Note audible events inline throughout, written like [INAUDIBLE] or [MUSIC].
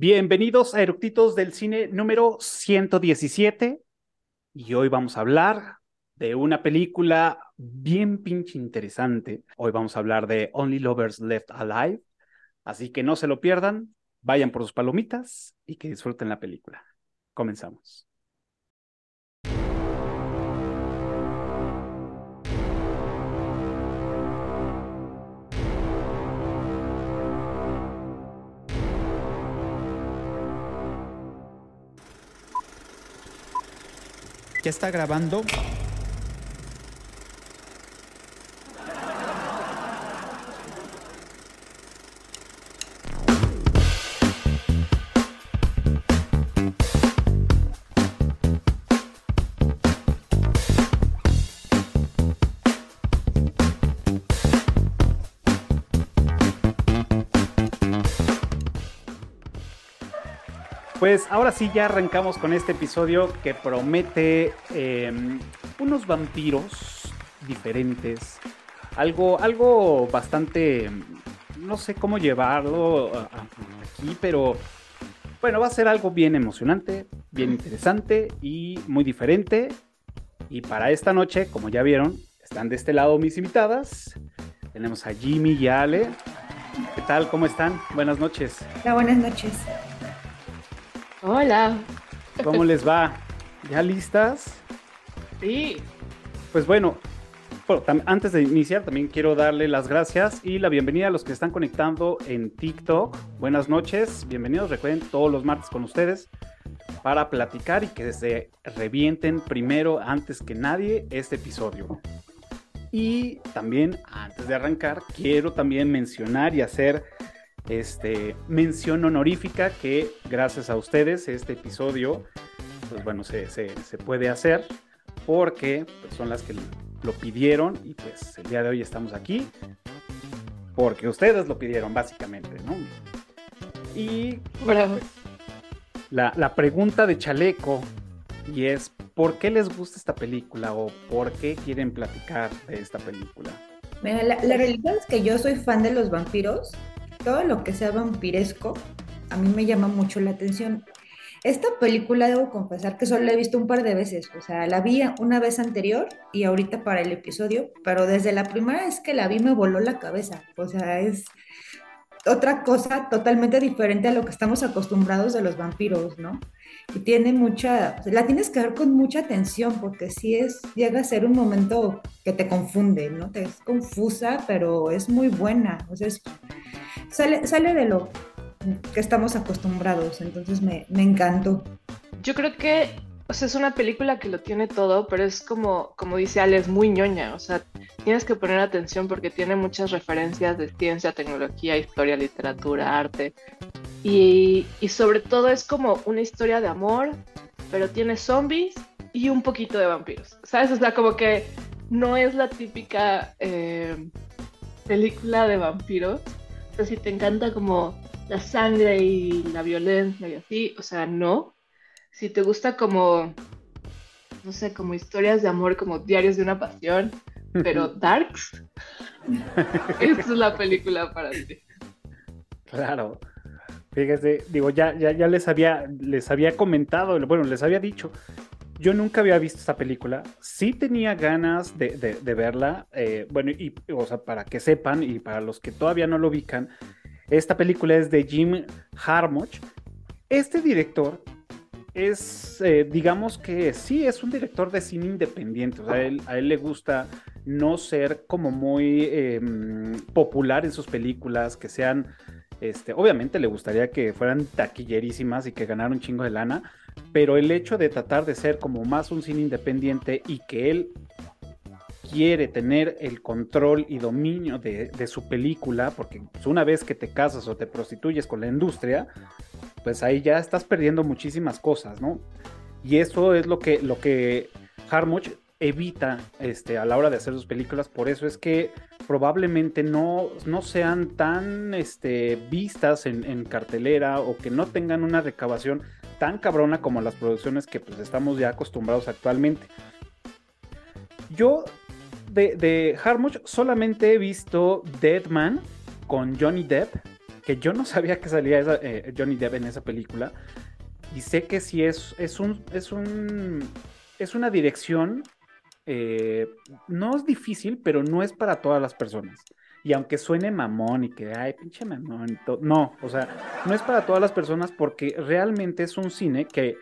Bienvenidos a Eructitos del Cine número 117 y hoy vamos a hablar de una película bien pinche interesante. Hoy vamos a hablar de Only Lovers Left Alive, así que no se lo pierdan, vayan por sus palomitas y que disfruten la película. Comenzamos. ¿Ya está grabando? Pues ahora sí ya arrancamos con este episodio que promete em, unos vampiros diferentes, algo, algo bastante, no sé cómo llevarlo aquí, pero bueno, va a ser algo bien emocionante, bien interesante y muy diferente. Y para esta noche, como ya vieron, están de este lado mis invitadas. Tenemos a Jimmy y Ale. ¿Qué tal? ¿Cómo están? Buenas noches. Hola, buenas noches. Hola. ¿Cómo les va? ¿Ya listas? Sí. Pues bueno, antes de iniciar también quiero darle las gracias y la bienvenida a los que están conectando en TikTok. Buenas noches, bienvenidos. Recuerden todos los martes con ustedes para platicar y que se revienten primero, antes que nadie, este episodio. Y también, antes de arrancar, quiero también mencionar y hacer este, mención honorífica que gracias a ustedes este episodio, pues bueno, se, puede hacer porque pues, son las que lo pidieron y pues el día de hoy estamos aquí porque ustedes lo pidieron básicamente, ¿no? Y pues, la, la pregunta de Chaleco y es, ¿por qué les gusta esta película o por qué quieren platicar de esta película? la, la, realidad es que yo soy fan de los vampiros todo lo que sea vampiresco a mí me llama mucho la atención. Esta película debo confesar que solo la he visto un par de veces, o sea, la vi una vez anterior y ahorita para el episodio, pero desde la primera vez que la vi me voló la cabeza, o sea, es otra cosa totalmente diferente a lo que estamos acostumbrados de los vampiros, ¿no? Y tiene mucha, la tienes que ver con mucha atención porque sí es, llega a ser un momento que te confunde, ¿no? Te es confusa, pero es muy buena, o sea, es sale, sale de lo que estamos acostumbrados, entonces me, me encantó. Yo creo que, o sea, es una película que lo tiene todo, pero es como, como dice Ale, es muy ñoña, o sea, tienes que poner atención porque tiene muchas referencias de ciencia, tecnología, historia, literatura, arte, y, y sobre todo es como una historia de amor, pero tiene zombies y un poquito de vampiros, ¿sabes? O sea, como que no es la típica eh, película de vampiros, si te encanta como la sangre y la violencia y así, o sea, no. Si te gusta como, no sé, como historias de amor, como diarios de una pasión, pero darks, [LAUGHS] esta es la película para ti. Claro. Fíjese, digo, ya, ya, ya les había, les había comentado, bueno, les había dicho, yo nunca había visto esta película. Sí tenía ganas de, verla. Eh, bueno, y, para que sepan y para los que todavía no lo ubican, esta película es de Jim Harmoch. Este director es, eh, digamos que sí, es un director de cine independiente. A él le gusta no ser como muy em, popular en sus películas, que sean, este, obviamente le gustaría que fueran taquillerísimas y que ganaran un chingo de lana, pero el hecho de tratar de ser como más un cine independiente y que él quiere tener el control y dominio de, su película, porque pues, una vez que te casas o te prostituyes con la industria, pues ahí ya estás perdiendo muchísimas cosas, ¿no? Y eso es lo que, lo que Harmuch evita este, a la hora de hacer sus películas, por eso es que probablemente no, no sean tan este, vistas en, en cartelera o que no tengan una recabación tan cabrona como las producciones que pues estamos ya acostumbrados actualmente. Yo de, de solamente he visto Dead Man con Johnny Depp, que yo no sabía que salía eh, Johnny Depp en esa película. Y sé que sí es, es un, es un, es una dirección, eh, no es difícil, pero no es para todas las personas. Y aunque suene mamón y que, ay, pinche mamón, no, o sea, no es para todas las personas porque realmente es un cine que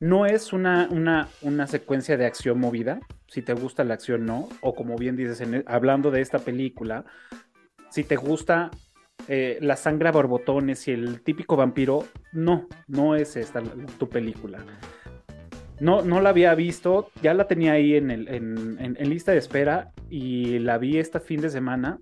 no es una, una, una secuencia de acción movida, si te gusta la acción no, o como bien dices, e, hablando de esta película, si te gusta eh, la sangre a borbotones y el típico vampiro, no, no es esta tu película. No, no la había visto, ya la tenía ahí en, el, en, lista de espera y la vi este fin de semana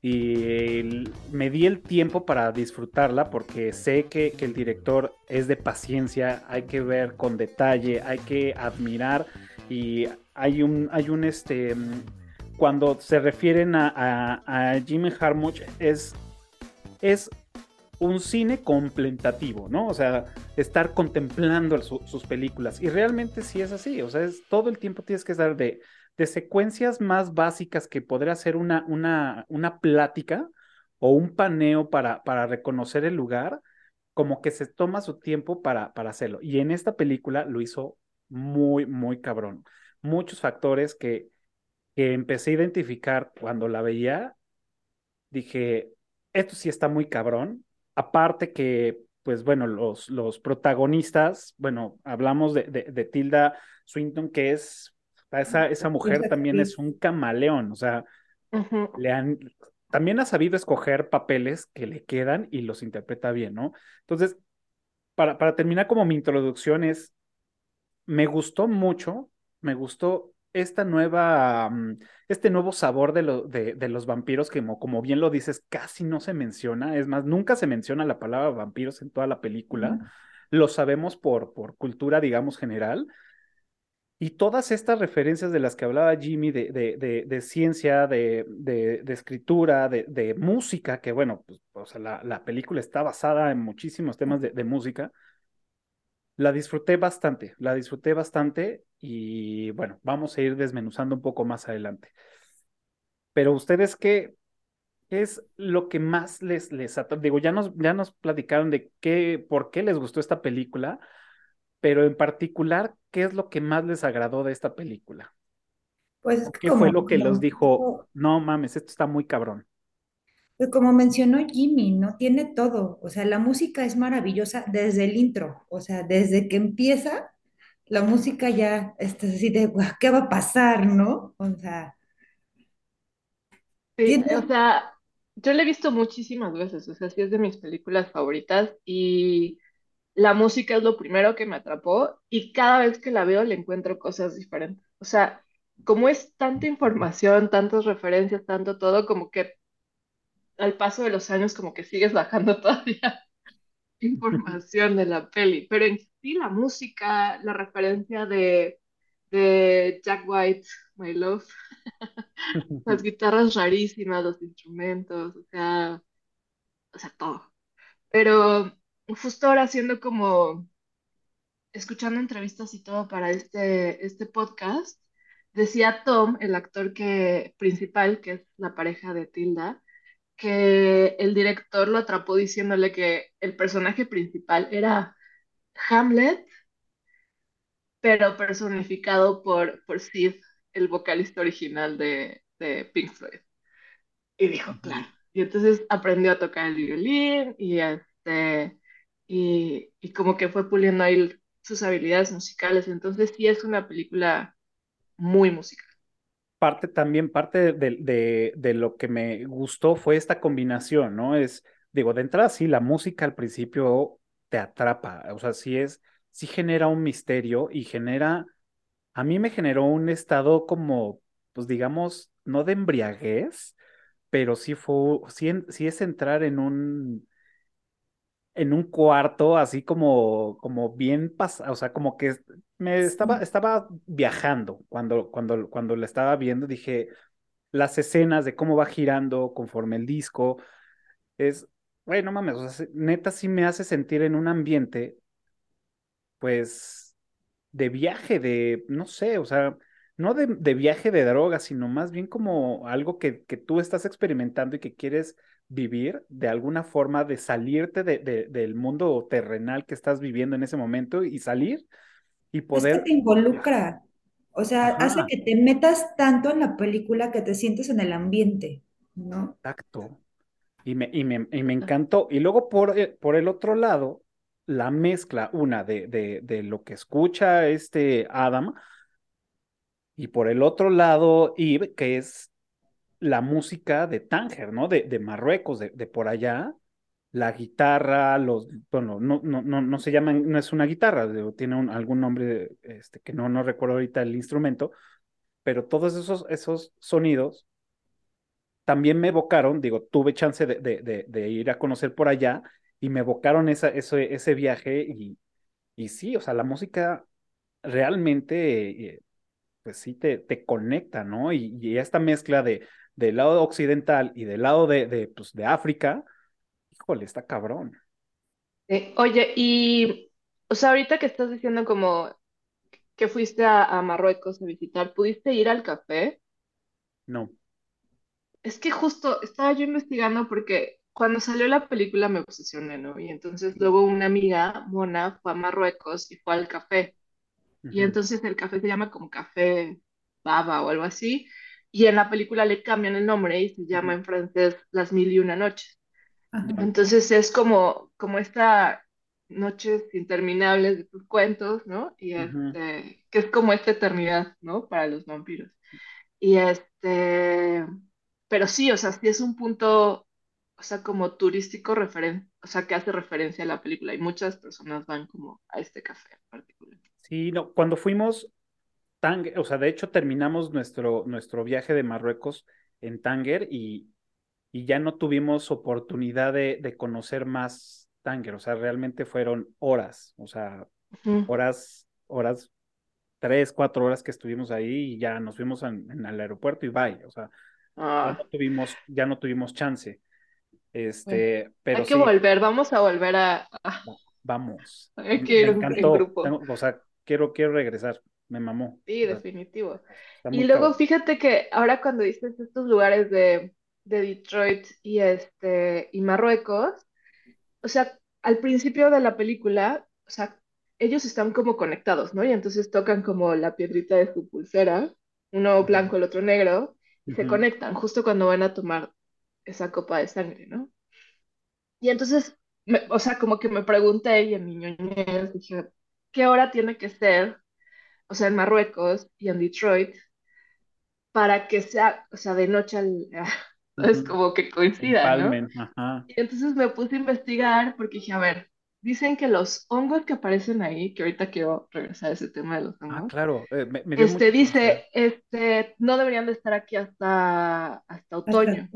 y me di el tiempo para disfrutarla porque sé que, que, el director es de paciencia, hay que ver con detalle, hay que admirar y hay un, hay un este, cuando se refieren a, a, a Jimmy Harmuch es, es un cine contemplativo, ¿no? O sea, estar contemplando sus películas. Y realmente sí es así, o sea, es, todo el tiempo tienes que estar de, de secuencias más básicas que podría ser una, una, una plática o un paneo para, para reconocer el lugar, como que se toma su tiempo para, para hacerlo. Y en esta película lo hizo muy, muy cabrón. Muchos factores que, que empecé a identificar cuando la veía, dije, esto sí está muy cabrón, Aparte que, pues bueno, los, los protagonistas, bueno, hablamos de, de, Tilda Swinton, que es, esa, esa mujer también es un camaleón, o sea, le han, también ha sabido escoger papeles que le quedan y los interpreta bien, ¿no? Entonces, para, para terminar como mi introducción es, me gustó mucho, me gustó esta nueva, mm, este nuevo sabor de, lo, de, de los vampiros, que como, bien lo dices, casi no se menciona, es más, nunca se menciona la palabra vampiros en toda la película, lo sabemos por, por cultura, digamos, general. Y todas estas referencias de las que hablaba Jimmy, de, de, de ciencia, de, escritura, de, música, que bueno, pues, o sea, la, la, película está basada en muchísimos temas de, música, la disfruté bastante, la disfruté bastante y bueno, vamos a ir desmenuzando un poco más adelante. Pero ustedes, ¿qué, es lo que más les, les Digo, ya nos, ya nos platicaron de qué, por qué les gustó esta película, pero en particular, ¿qué es lo que más les agradó de esta película? Pues, ¿Qué fue lo que los dijo, no mames, esto está muy cabrón? Pues como mencionó Jimmy, ¿no? Tiene todo. O sea, la música es maravillosa desde el intro. O sea, desde que empieza, la música ya está así de, ¿qué va a pasar, no? O sea. Sí, o sea, yo la he visto muchísimas veces. O sea, sí es de mis películas favoritas. Y la música es lo primero que me atrapó. Y cada vez que la veo le encuentro cosas diferentes. O sea, como es tanta información, tantas referencias, tanto todo, como que al paso de los años como que sigues bajando [LAUGHS] todavía información de la peli, pero en sí la música, la referencia de, de Jack White, My Love, [LAUGHS] las guitarras rarísimas, los instrumentos, o sea, o sea, todo. Pero justo ahora haciendo como, escuchando entrevistas y todo para este, este podcast, decía Tom, el actor que, principal, que es la pareja de Tilda, que el director lo atrapó diciéndole que el personaje principal era Hamlet, pero personificado por, por Sid, el vocalista original de, de Pink Floyd. Y dijo, claro. Y entonces aprendió a tocar el violín y, este, y, como que fue puliendo ahí sus habilidades musicales. Entonces sí es una película muy musical parte también, parte de, de, lo que me gustó fue esta combinación, ¿no? Es, digo, de entrada sí, la música al principio te atrapa, o sea, sí es, sí genera un misterio y genera, a mí me generó un estado como, pues digamos, no de embriaguez, pero sí fue, sí, sí es entrar en un, en un cuarto así como, como bien pasado, o sea, como que me estaba, estaba viajando cuando, cuando, cuando la estaba viendo, dije, las escenas de cómo va girando conforme el disco, es, bueno, mames, o sea, neta sí me hace sentir en un ambiente, pues, de viaje, de, no sé, o sea, no de, de viaje de droga, sino más bien como algo que, que tú estás experimentando y que quieres vivir de alguna forma, de salirte de, de- del mundo terrenal que estás viviendo en ese momento y salir y Es que poder, te involucra, o sea, hace que te metas tanto en la película que te sientes en el ambiente, ¿no? tacto. Y me, y me, y me encantó. Y luego por, eh, por el otro lado, la mezcla, una de, de, de lo que escucha este Adam, y por el otro lado, Eve, que es la música de Tánger, ¿no? De, de Marruecos, de, de por allá. La guitarra, los, bueno, no, no, no, no se llaman, no es una guitarra, tiene algún nombre, este, que no, no recuerdo ahorita el instrumento, pero todos esos, esos sonidos también me evocaron, digo, tuve chance de, de, ir a conocer por allá y me evocaron esa, ese, ese viaje y, y sí, o sea, la música realmente, eh, pues sí, te, te conecta, ¿no? Y esta mezcla de, del lado occidental y del lado de, de, pues, de África, híjole, está cabrón. Eh, oye, y, o sea, ahorita que estás diciendo como que fuiste a, a Marruecos a visitar, ¿pudiste ir al café? No. Es que justo estaba yo investigando porque cuando salió la película me obsesioné, ¿no? Y entonces luego una amiga, Mona, fue a Marruecos y fue al café. Y entonces el café se llama como Café Baba o algo así. Y en la película le cambian el nombre y se llama en francés Las Mil y Una Noches. Ajá. Entonces es como, como esta noches interminables de tus cuentos, ¿no? Y este, que es como esta eternidad, ¿no? Para los vampiros. Y este, pero sí, o sea, sí es un punto, o sea, como turístico referen, o sea, que hace referencia a la película y muchas personas van como a este café en particular. Sí, no, cuando fuimos Tánger, o sea, de hecho terminamos nuestro, nuestro viaje de Marruecos en Tánger y, y ya no tuvimos oportunidad de, de conocer más Tánger, o sea, realmente fueron horas, o sea, horas, horas, tres, cuatro horas que estuvimos ahí y ya nos fuimos en, en el aeropuerto y bye, o sea, ya no Ah, tuvimos, ya no tuvimos chance, bueno, este, pero hay que sí, volver, vamos a volver a, a- va- vamos, [LAUGHS] hay que me ir en grupo. tengo- o sea, quiero, quiero regresar, me mamó, Sí, definitivo. Y luego cabrón. fíjate que ahora cuando dices estos lugares de, de Detroit y este y Marruecos, o sea, al principio de la película, o sea, ellos están como conectados, ¿no? Y entonces tocan como la piedrita de su pulsera, uno blanco, el otro negro, y se ujú, conectan justo cuando van a tomar esa copa de sangre, ¿no? Y entonces, me- o sea, como que me pregunté y en mi ñoñez dije, ¿qué hora tiene que ser? O sea, en Marruecos y en Detroit para que sea, o sea, de noche al... [LAUGHS] Es como que coincida, ¿no? Ajá. Y entonces me puse a investigar porque dije, a ver, dicen que los hongos que aparecen ahí, que ahorita quiero regresar a ese tema de los Ah, hongos, claro, eh, me, me este curiosidad. dice, este, no deberían de estar aquí hasta, hasta Hasta otoño.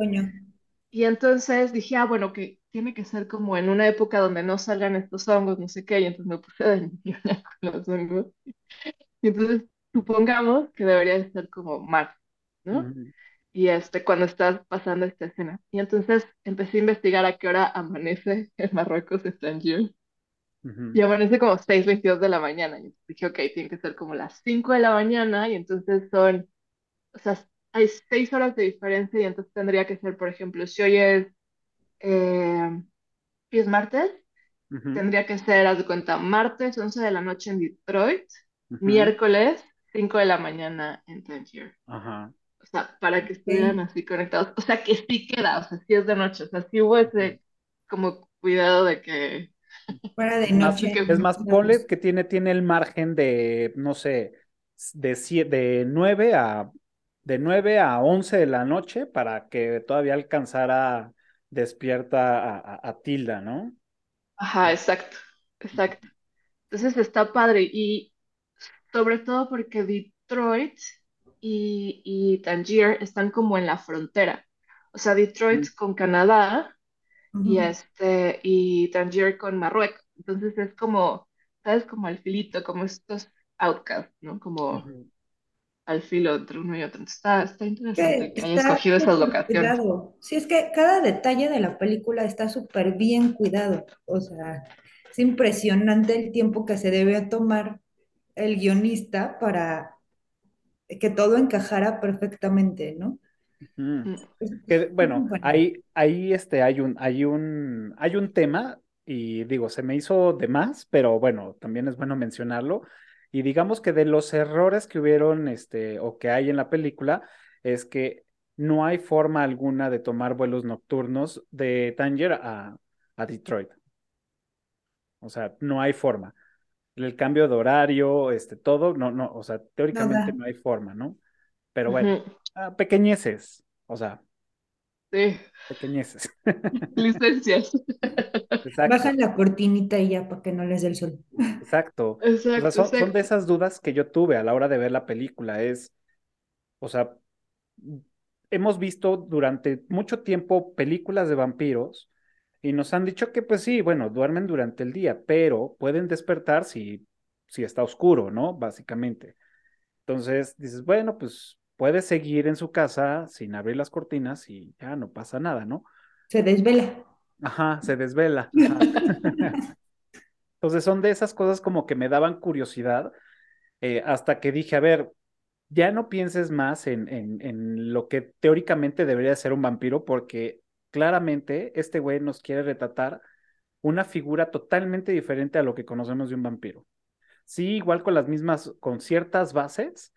Y entonces dije, ah, bueno, que tiene que ser como en una época donde no salgan estos hongos, no sé qué, y entonces me puse de ñoña [LAUGHS] con los hongos. Y entonces supongamos que debería de ser como marzo, ¿no? Y este, cuando estás pasando esta escena. Y entonces empecé a investigar a qué hora amanece en Marruecos, en Tangier. Y amanece como seis veintidós de la mañana. Y dije, ok, tiene que ser como las 5 de la mañana. Y entonces son, o sea, hay 6 horas de diferencia. Y entonces tendría que ser, por ejemplo, si hoy es, eh, hoy es martes, tendría que ser, haz de cuenta, martes 11 de la noche en Detroit, miércoles 5 de la mañana en Tangier. Ajá. O sea, para que estuvieran así conectados. O sea, que sí queda, o sea, sí es de noche. O sea, sí hubo ese como cuidado de que, Fuera de [LAUGHS] Es más, noche. que, es más, ponle que tiene, tiene el margen de, no sé, de, sie- de 9 a, de 9 a 11 de la noche para que todavía alcanzara despierta a, a, a Tilda, ¿no? ajá, exacto, exacto. Entonces está padre y sobre todo porque Detroit y, y Tangier están como en la frontera. O sea, Detroit Ujú, con Canadá y este, y Tangier con Marruecos. Entonces es como, ¿sabes? Como al filito, como estos outcasts, ¿no? Como al filo entre uno y otro. Entonces, está, está Que interesante que está escogido esas locaciones. cuidado. Sí, es que cada detalle de la película está súper bien cuidado. O sea, es impresionante el tiempo que se debe tomar el guionista para que todo encajara perfectamente, ¿no? Mm. Que, bueno, ahí, ahí este, hay, un, hay, un, hay un tema y digo, se me hizo de más, pero bueno, también es bueno mencionarlo. Y digamos que de los errores que hubieron este, o que hay en la película es que no hay forma alguna de tomar vuelos nocturnos de Tanger a, a Detroit. O sea, no hay forma. El cambio de horario, este, todo, no, no, o sea, teóricamente no hay forma, ¿no? Pero bueno, ah, pequeñeces, o sea. Sí. Pequeñeces. [LAUGHS] Licencias. [LAUGHS] Bajan la cortinita y ya para que no les dé el sol. Exacto. Exacto, son, son, de esas dudas que yo tuve a la hora de ver la película. Es, o sea, hemos visto durante mucho tiempo películas de vampiros y nos han dicho que pues sí, bueno, duermen durante el día, pero pueden despertar si, si está oscuro, ¿no? Básicamente. Entonces dices, bueno, pues puede seguir en su casa sin abrir las cortinas y ya no pasa nada, ¿no? Se desvela. Ajá, se desvela. [LAUGHS] [LAUGHS] Entonces son de esas cosas como que me daban curiosidad eh, hasta que dije, a ver, ya no pienses más en, en, en, lo que teóricamente debería ser un vampiro, porque claramente este güey nos quiere retratar una figura totalmente diferente a lo que conocemos de un vampiro. Sí, igual con las mismas, con ciertas bases,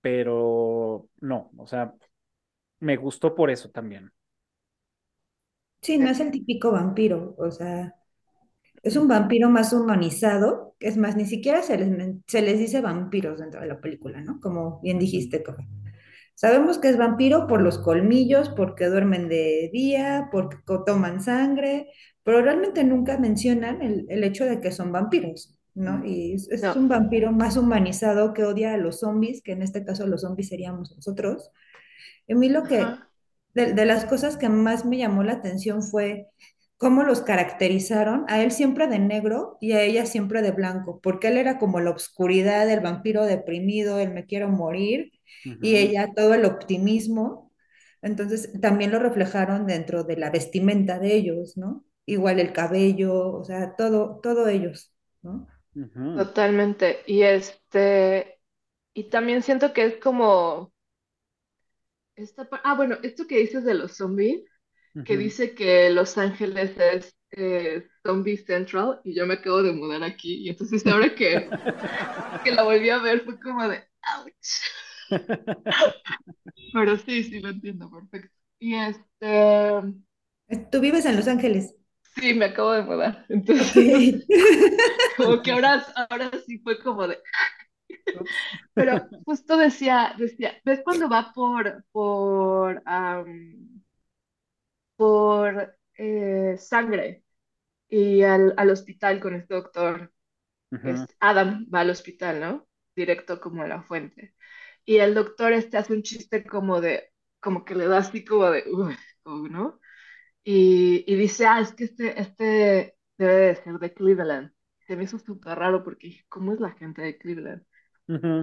pero no, o sea, me gustó por eso también. Sí, no es el típico vampiro, o sea, es un vampiro más humanizado, es más, ni siquiera se les, se les dice vampiros dentro de la película, ¿no? Como bien dijiste, Sabemos que es vampiro por los colmillos, porque duermen de día, porque toman sangre, pero realmente nunca mencionan el, hecho de que son vampiros, ¿no? Y es, un vampiro más humanizado que odia a los zombies, que en este caso los zombies seríamos nosotros. a mí lo que, de, de las cosas que más me llamó la atención fue cómo los caracterizaron, a él siempre de negro y a ella siempre de blanco, porque él era como la oscuridad, el vampiro deprimido, el me quiero morir, y ella todo el optimismo. Entonces también lo reflejaron dentro de la vestimenta de ellos, ¿no? Igual el cabello, o sea, todo, todo ellos, ¿no? Totalmente. Y este, y también siento que es como, esta, ah, bueno, esto que dices de los zombies, que dice que Los Ángeles es eh, Zombie Central y yo me acabo de mudar aquí y entonces ahora que, [LAUGHS] que la volví a ver fue como de ouch. [LAUGHS] Pero sí, sí lo entiendo, perfecto. Y este... Tú vives en Los Ángeles. Sí, me acabo de mudar. Entonces, [LAUGHS] como que ahora, [LAUGHS] ahora sí fue como de... Pero justo decía, decía, ¿ves cuando va por, por, por eh, sangre y al, al, hospital con este doctor. Adam va al hospital, ¿no? Directo como a la fuente. Y el doctor este hace un chiste como de, como que le da así como de, ¿no? Y, y, dice, ah, es que este, este debe de ser de Cleveland. Se me hizo súper raro porque, ¿cómo es la gente de Cleveland?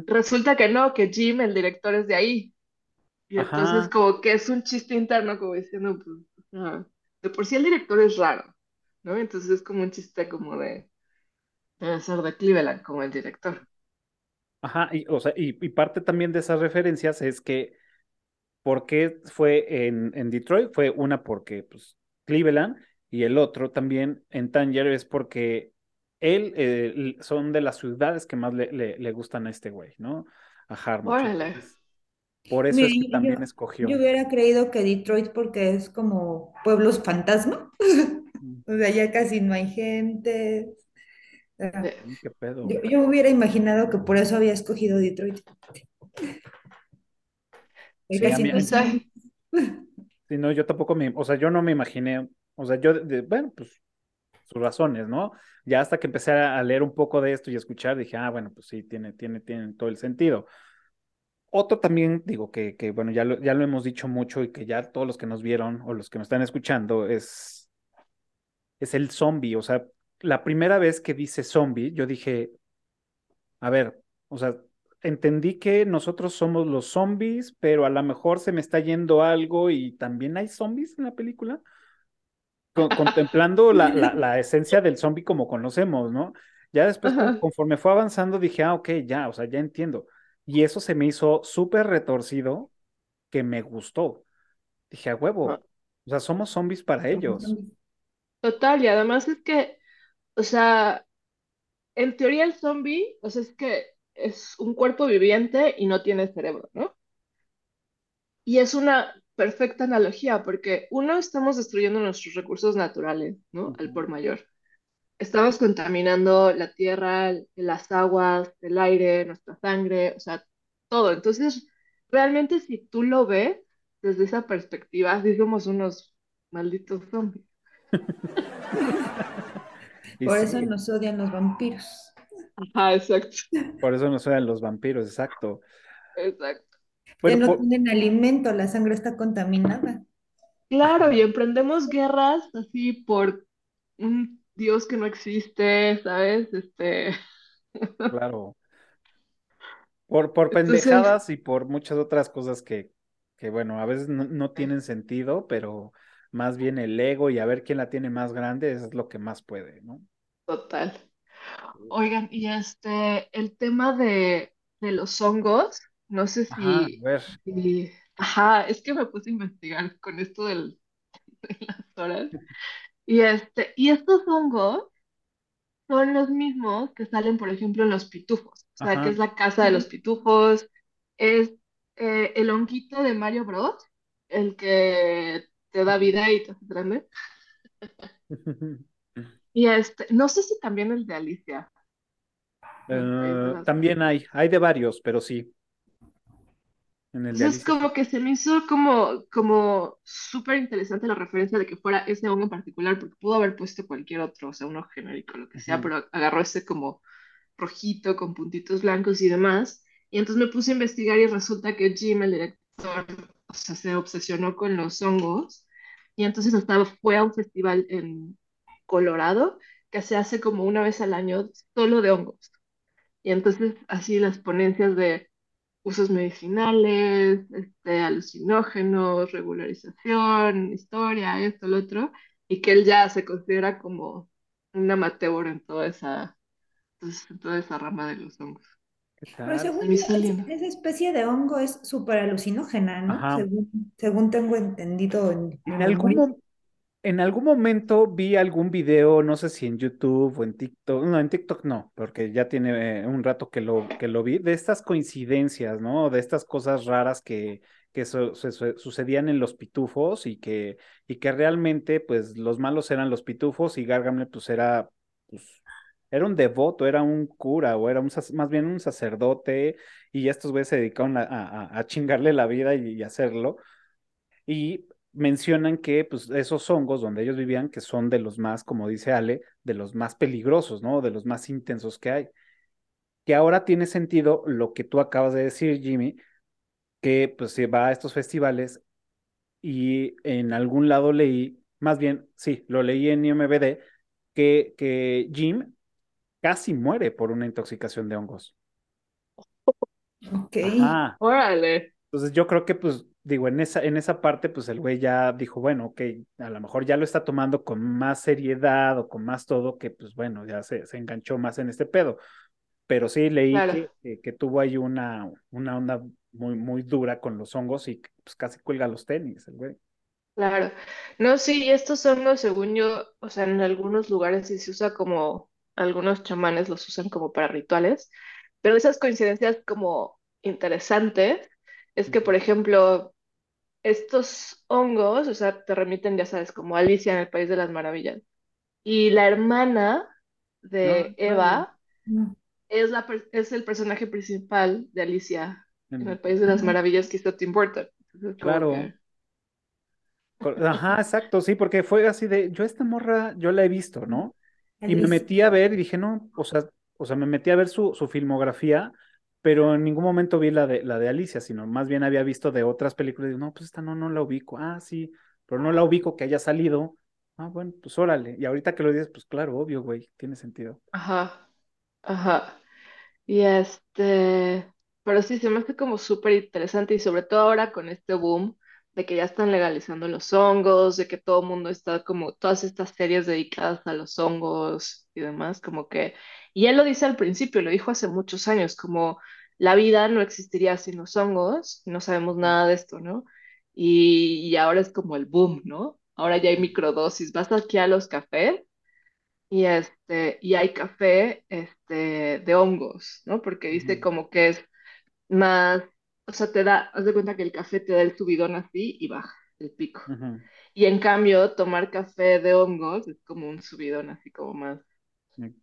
Resulta que no, que Jim, el director, es de ahí. Y entonces como que es un chiste interno, como diciendo, pues, de por sí el director es raro, ¿no? Entonces es como un chiste como de, debe ser de Cleveland como el director. Ajá, y, o sea, y, parte también de esas referencias es que, ¿por qué fue en, en Detroit? Fue una porque, pues, Cleveland, y el otro también en Tanger es porque él eh, son de las ciudades que más le, le, gustan a este güey, ¿no? A Harmon. Por eso es que también escogió. Yo hubiera creído que Detroit porque es como pueblos fantasma. [LAUGHS] O sea, ya casi no hay gente. ¿Qué pedo? Yo, hubiera imaginado que por eso había escogido Detroit. Sí, casi no [LAUGHS] sí, no, yo tampoco me, o sea, yo no me imaginé, o sea, yo, bueno, pues sus razones, ¿no? Ya hasta que empecé a leer un poco de esto y escuchar, dije, ah, bueno, pues sí, tiene, tiene, tiene todo el sentido. Otro también, digo que, que bueno, ya lo, ya lo hemos dicho mucho y que ya todos los que nos vieron o los que nos están escuchando es, es el zombie. O sea, la primera vez que dice zombie, yo dije, a ver, o sea, entendí que nosotros somos los zombies, pero a lo mejor se me está yendo algo y también hay zombies en la película. contemplando la, la, [LAUGHS] la, esencia del zombie como conocemos, ¿no? Ya después, conforme fue avanzando, dije, ah, ok, ya, o sea, ya entiendo Y eso se me hizo súper retorcido que me gustó. Dije, a huevo, Ah. o sea, somos zombies para ellos. Total, y además es que, o sea, en teoría el zombie, o sea, es que es un cuerpo viviente y no tiene cerebro, ¿no? Y es una perfecta analogía porque uno, estamos destruyendo nuestros recursos naturales, ¿no? Al por mayor. Estamos contaminando la tierra, las aguas, el aire, nuestra sangre, o sea, todo. Entonces, realmente si tú lo ves desde esa perspectiva, sí somos unos malditos zombies. [LAUGHS] Por sí, eso nos odian los vampiros. Ajá, exacto, por eso nos suenan los vampiros, exacto. exacto. Que Bueno, no por- tienen alimento, la sangre está contaminada. Claro, y emprendemos guerras así por un Dios que no existe, ¿sabes? Este, claro. Por, por entonces, pendejadas y por muchas otras cosas que, que bueno, a veces no, no tienen sentido, pero más bien el ego y a ver quién la tiene más grande es lo que más puede, ¿no? total. Oigan, y este, el tema de, de los hongos, no sé Ajá, a si, ver. si- ajá, es que me puse a investigar con esto del, [LAUGHS] de las horas. Y este, y estos hongos son los mismos que salen, por ejemplo, en los pitufos. O sea, que Ajá. es la casa de los pitufos, es eh, el honguito de Mario Bros, el que te da vida y te hace grande. [LAUGHS] Y este, no sé si también el de Alicia, Eh, las también hay, hay de varios, pero sí, en el Entonces como que se me hizo como, como súper interesante la referencia de que fuera ese hongo en particular, porque pudo haber puesto cualquier otro, o sea, uno genérico, lo que sea, pero agarró ese como rojito con puntitos blancos y demás. Y entonces me puse a investigar y resulta que Jim, el director, o sea, se obsesionó con los hongos y entonces hasta fue a un festival en Colorado que se hace como una vez al año solo de hongos. Y entonces así las ponencias de usos medicinales, este, alucinógenos, regularización, historia, esto, lo otro, y que él ya se considera como un amateur en toda esa, pues, en toda esa rama de los hongos. ¿Qué Pero según yo, esa, especie de hongo es súper alucinógena, ¿no? Según, según tengo entendido en En algún, en algún momento vi algún video, no sé si en YouTube o en TikTok, no, en TikTok no, porque ya tiene eh, un rato que lo, que lo vi, de estas coincidencias, ¿no? De estas cosas raras que, que su- su- su- sucedían en los pitufos y que, y que realmente, pues, los malos eran los pitufos y Gargamel, pues, era, pues, era un devoto, era un cura o era un, más bien un sacerdote y estos güeyes se dedicaron a, a- chingarle la vida y, y hacerlo. Y mencionan que pues, esos hongos donde ellos vivían, que son de los más, como dice Ale, de los más peligrosos, ¿no? De los más intensos que hay. Que ahora tiene sentido lo que tú acabas de decir, Jimmy, que pues se va a estos festivales y en algún lado leí, más bien, sí, lo leí en IMBD, que, que Jim casi muere por una intoxicación de hongos. Ok. Ajá. Órale. Entonces yo creo que, pues, digo, en esa, en esa parte, pues el güey ya dijo, bueno, ok, a lo mejor ya lo está tomando con más seriedad o con más todo, que pues bueno, ya se, se enganchó más en este pedo. Pero sí leí Claro. que, que, que tuvo ahí una, una onda muy, muy dura con los hongos y pues casi cuelga los tenis, el güey. Claro. No, sí, estos hongos, según yo, o sea, en algunos lugares sí se usa como, algunos chamanes los usan como para rituales, pero esas coincidencias como interesantes es que, por ejemplo, estos hongos, o sea, te remiten, ya sabes, como Alicia en el País de las Maravillas, y la hermana de No, Eva No. es, la, es el personaje principal de Alicia en el País de las. Maravillas que hizo Tim Burton. Entonces, Claro. que... Ajá, exacto, sí, porque fue así de, yo esta morra, yo la he visto, ¿no? Y me metí a ver y dije, no, o sea, o sea, me metí a ver su, su filmografía, pero en ningún momento vi la de, la de Alicia, sino más bien había visto de otras películas y digo, no, pues esta no, no la ubico. Ah, sí, pero no la ubico que haya salido. Ah, bueno, pues órale. Y ahorita que lo dices, pues claro, obvio, güey, tiene sentido. Ajá, ajá. Y este, pero sí, se me hace como súper interesante y sobre todo ahora con este boom de que ya están legalizando los hongos, de que todo el mundo está como todas estas series dedicadas a los hongos y demás, como que, y él lo dice al principio, lo dijo hace muchos años, como la vida no existiría sin los hongos, no sabemos nada de esto, ¿no? Y, y ahora es como el boom, ¿no? Ahora ya hay microdosis, vas aquí a los cafés y, este, y hay café este, de hongos, ¿no? Porque dice como que es más, o sea, te da, haz de cuenta que el café te da el subidón así y baja el pico. Ujú. Y en cambio, tomar café de hongos es como un subidón así como más.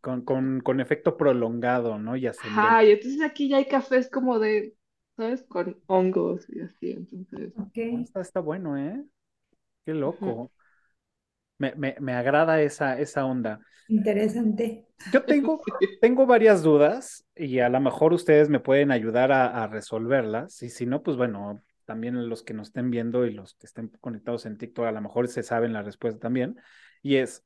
Con, con, con efecto prolongado, ¿no? Y Ajá, ascendente. y entonces aquí ya hay cafés como de, ¿sabes? Con hongos y así, entonces. Ok, Ah, Está, está bueno, ¿eh? Qué loco. Me, me, me agrada esa, esa onda. interesante. Yo tengo, tengo varias dudas y a lo mejor ustedes me pueden ayudar a, a resolverlas. Y si no, pues bueno, también los que nos estén viendo y los que estén conectados en TikTok, a lo mejor se saben la respuesta también. Y es,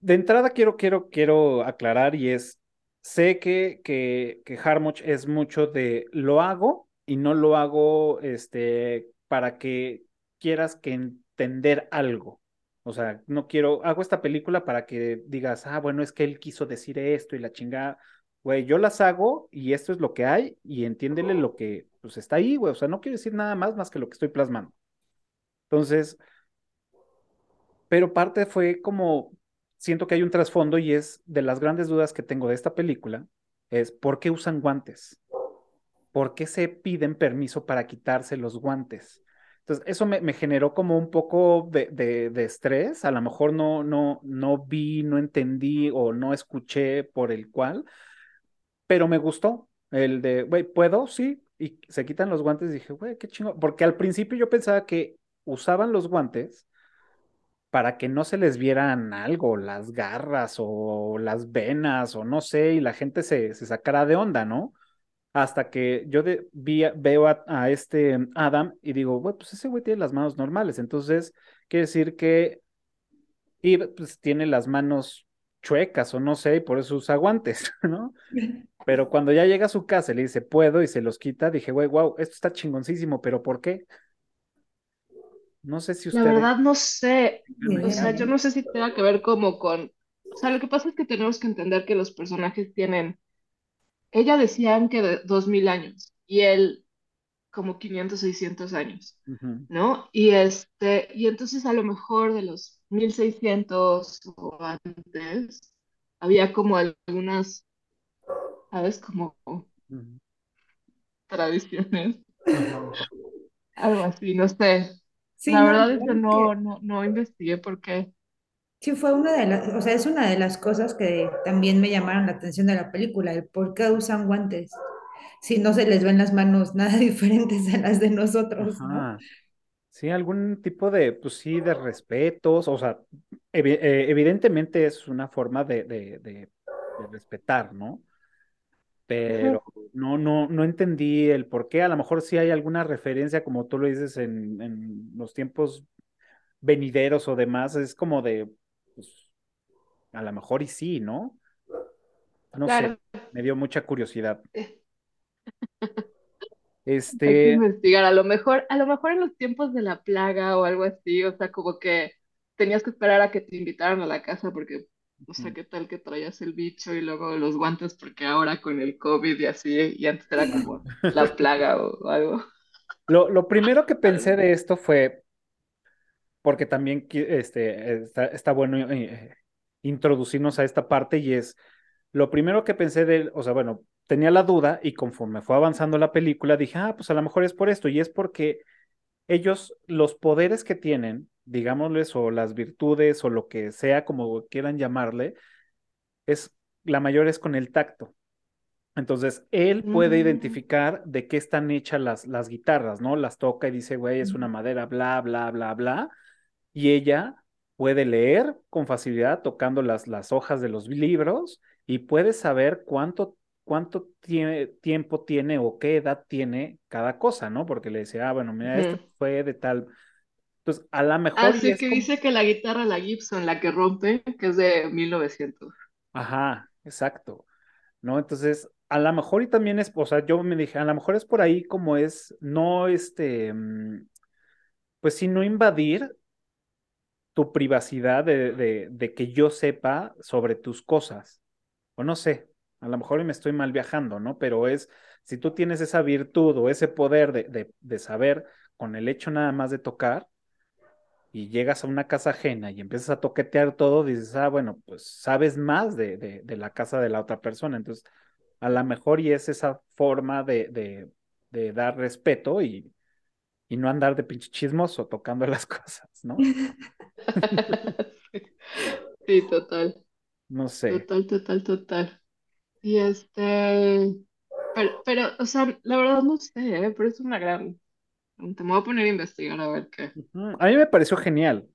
de entrada quiero, quiero, quiero aclarar y es, sé que, que, que Harmoch es mucho de lo hago y no lo hago este, para que quieras que entender algo. O sea, no quiero, hago esta película para que digas, ah, bueno, es que él quiso decir esto y la chingada. Güey, yo las hago y esto es lo que hay y entiéndele lo que pues está ahí, güey. O sea, no quiero decir nada más más que lo que estoy plasmando. Entonces, pero parte fue como, siento que hay un trasfondo y es de las grandes dudas que tengo de esta película, es ¿por qué usan guantes? ¿Por qué se piden permiso para quitarse los guantes? Entonces, eso me, me generó como un poco de, de, de, estrés, a lo mejor no, no, no vi, no entendí o no escuché por el cual, pero me gustó el de, güey, ¿puedo? Sí, y se quitan los guantes y dije, güey, qué chingo, porque al principio yo pensaba que usaban los guantes para que no se les vieran algo, las garras o las venas o no sé, y la gente se, se sacara de onda, ¿no? Hasta que yo de, vi, veo a, a, este Adam y digo, güey, pues ese güey tiene las manos normales, entonces quiere decir que y, pues, tiene las manos chuecas o no sé, y por eso usa guantes, [LAUGHS] ¿no? [LAUGHS] Pero cuando ya llega a su casa y le dice, puedo, y se los quita, dije, güey, wow, esto está chingoncísimo, pero ¿por qué? No sé si La ustedes... verdad no sé, o sea, yo no sé si tenga que ver como con, o sea, lo que pasa es que tenemos que entender que los personajes tienen, ella decían que de 2000 años y él como 500, 600 años, Uh -huh, ¿no? Y este, y entonces a lo mejor de los 1600 o antes, había como algunas, ¿sabes? Como uh -huh, tradiciones, uh -huh. algo así, no sé. Sí, La no, la verdad es que verdad es que no, no, no investigué por qué. Sí fue una de las, o sea, es una de las cosas que también me llamaron la atención de la película, el por qué usan guantes, si no se les ven las manos [LAUGHS] nada diferentes a las de nosotros. Sí, algún tipo de, pues sí, de respetos, o sea, eh, evidentemente es una forma de, de, de, de respetar, ¿no? Pero no, no, no entendí el por qué. A lo mejor sí hay alguna referencia, como tú lo dices, en, en los tiempos venideros o demás, es como de, a lo mejor y sí, ¿no? No sé, me dio mucha curiosidad. eh, [LAUGHS] hay que Este, investigar. A lo mejor, a lo mejor en los tiempos de la plaga o algo así, o sea, como que tenías que esperar a que te invitaran a la casa porque, o sea, qué tal que traías el bicho y luego los guantes porque ahora con el COVID y así, y antes era como [LAUGHS] la plaga o, o algo. lo, lo primero que pensé de esto fue, porque también este, está, está bueno eh, introducirnos a esta parte y es, lo primero que pensé de, o sea, bueno, tenía la duda y conforme fue avanzando la película dije, ah, pues a lo mejor es por esto y es porque ellos, los poderes que tienen, digámosles, o las virtudes o lo que sea, como quieran llamarle, es, la mayor es con el tacto. Entonces, él puede Mm, identificar de qué están hechas las, las guitarras, ¿no? Las toca y dice, güey, es una madera, bla, bla, bla, bla y ella puede leer con facilidad tocando las, las hojas de los libros y puede saber cuánto, cuánto tiene, tiempo tiene o qué edad tiene cada cosa, ¿no? Porque le decía, ah, bueno, mira, ujú. este fue de tal. Entonces, a lo mejor y Así que como, dice que la guitarra, la Gibson, la que rompe, que es de 1900. ajá, exacto, ¿no? Entonces, a lo mejor y también es, o sea, yo me dije, a lo mejor es por ahí como es, no este, mm, pues sí, no invadir tu privacidad de, de, de que yo sepa sobre tus cosas. O no sé. A lo mejor me estoy mal viajando, ¿no? Pero es, si tú tienes esa virtud o ese poder de, de, saber con el hecho nada más de tocar, y llegas a una casa ajena y empiezas a toquetear todo, dices, ah, bueno, pues sabes más de, de, de la casa de la otra persona. Entonces, a lo mejor y es esa forma de, de dar respeto y, y, no andar de pinche chismoso tocando las [LAUGHS] cosas, ¿no? [LAUGHS] sí, total. No sé. Total, total, total. Y este, pero, pero, o sea, la verdad no sé, ¿eh? pero es una gran te me voy a poner a investigar a ver qué. A mí me pareció genial.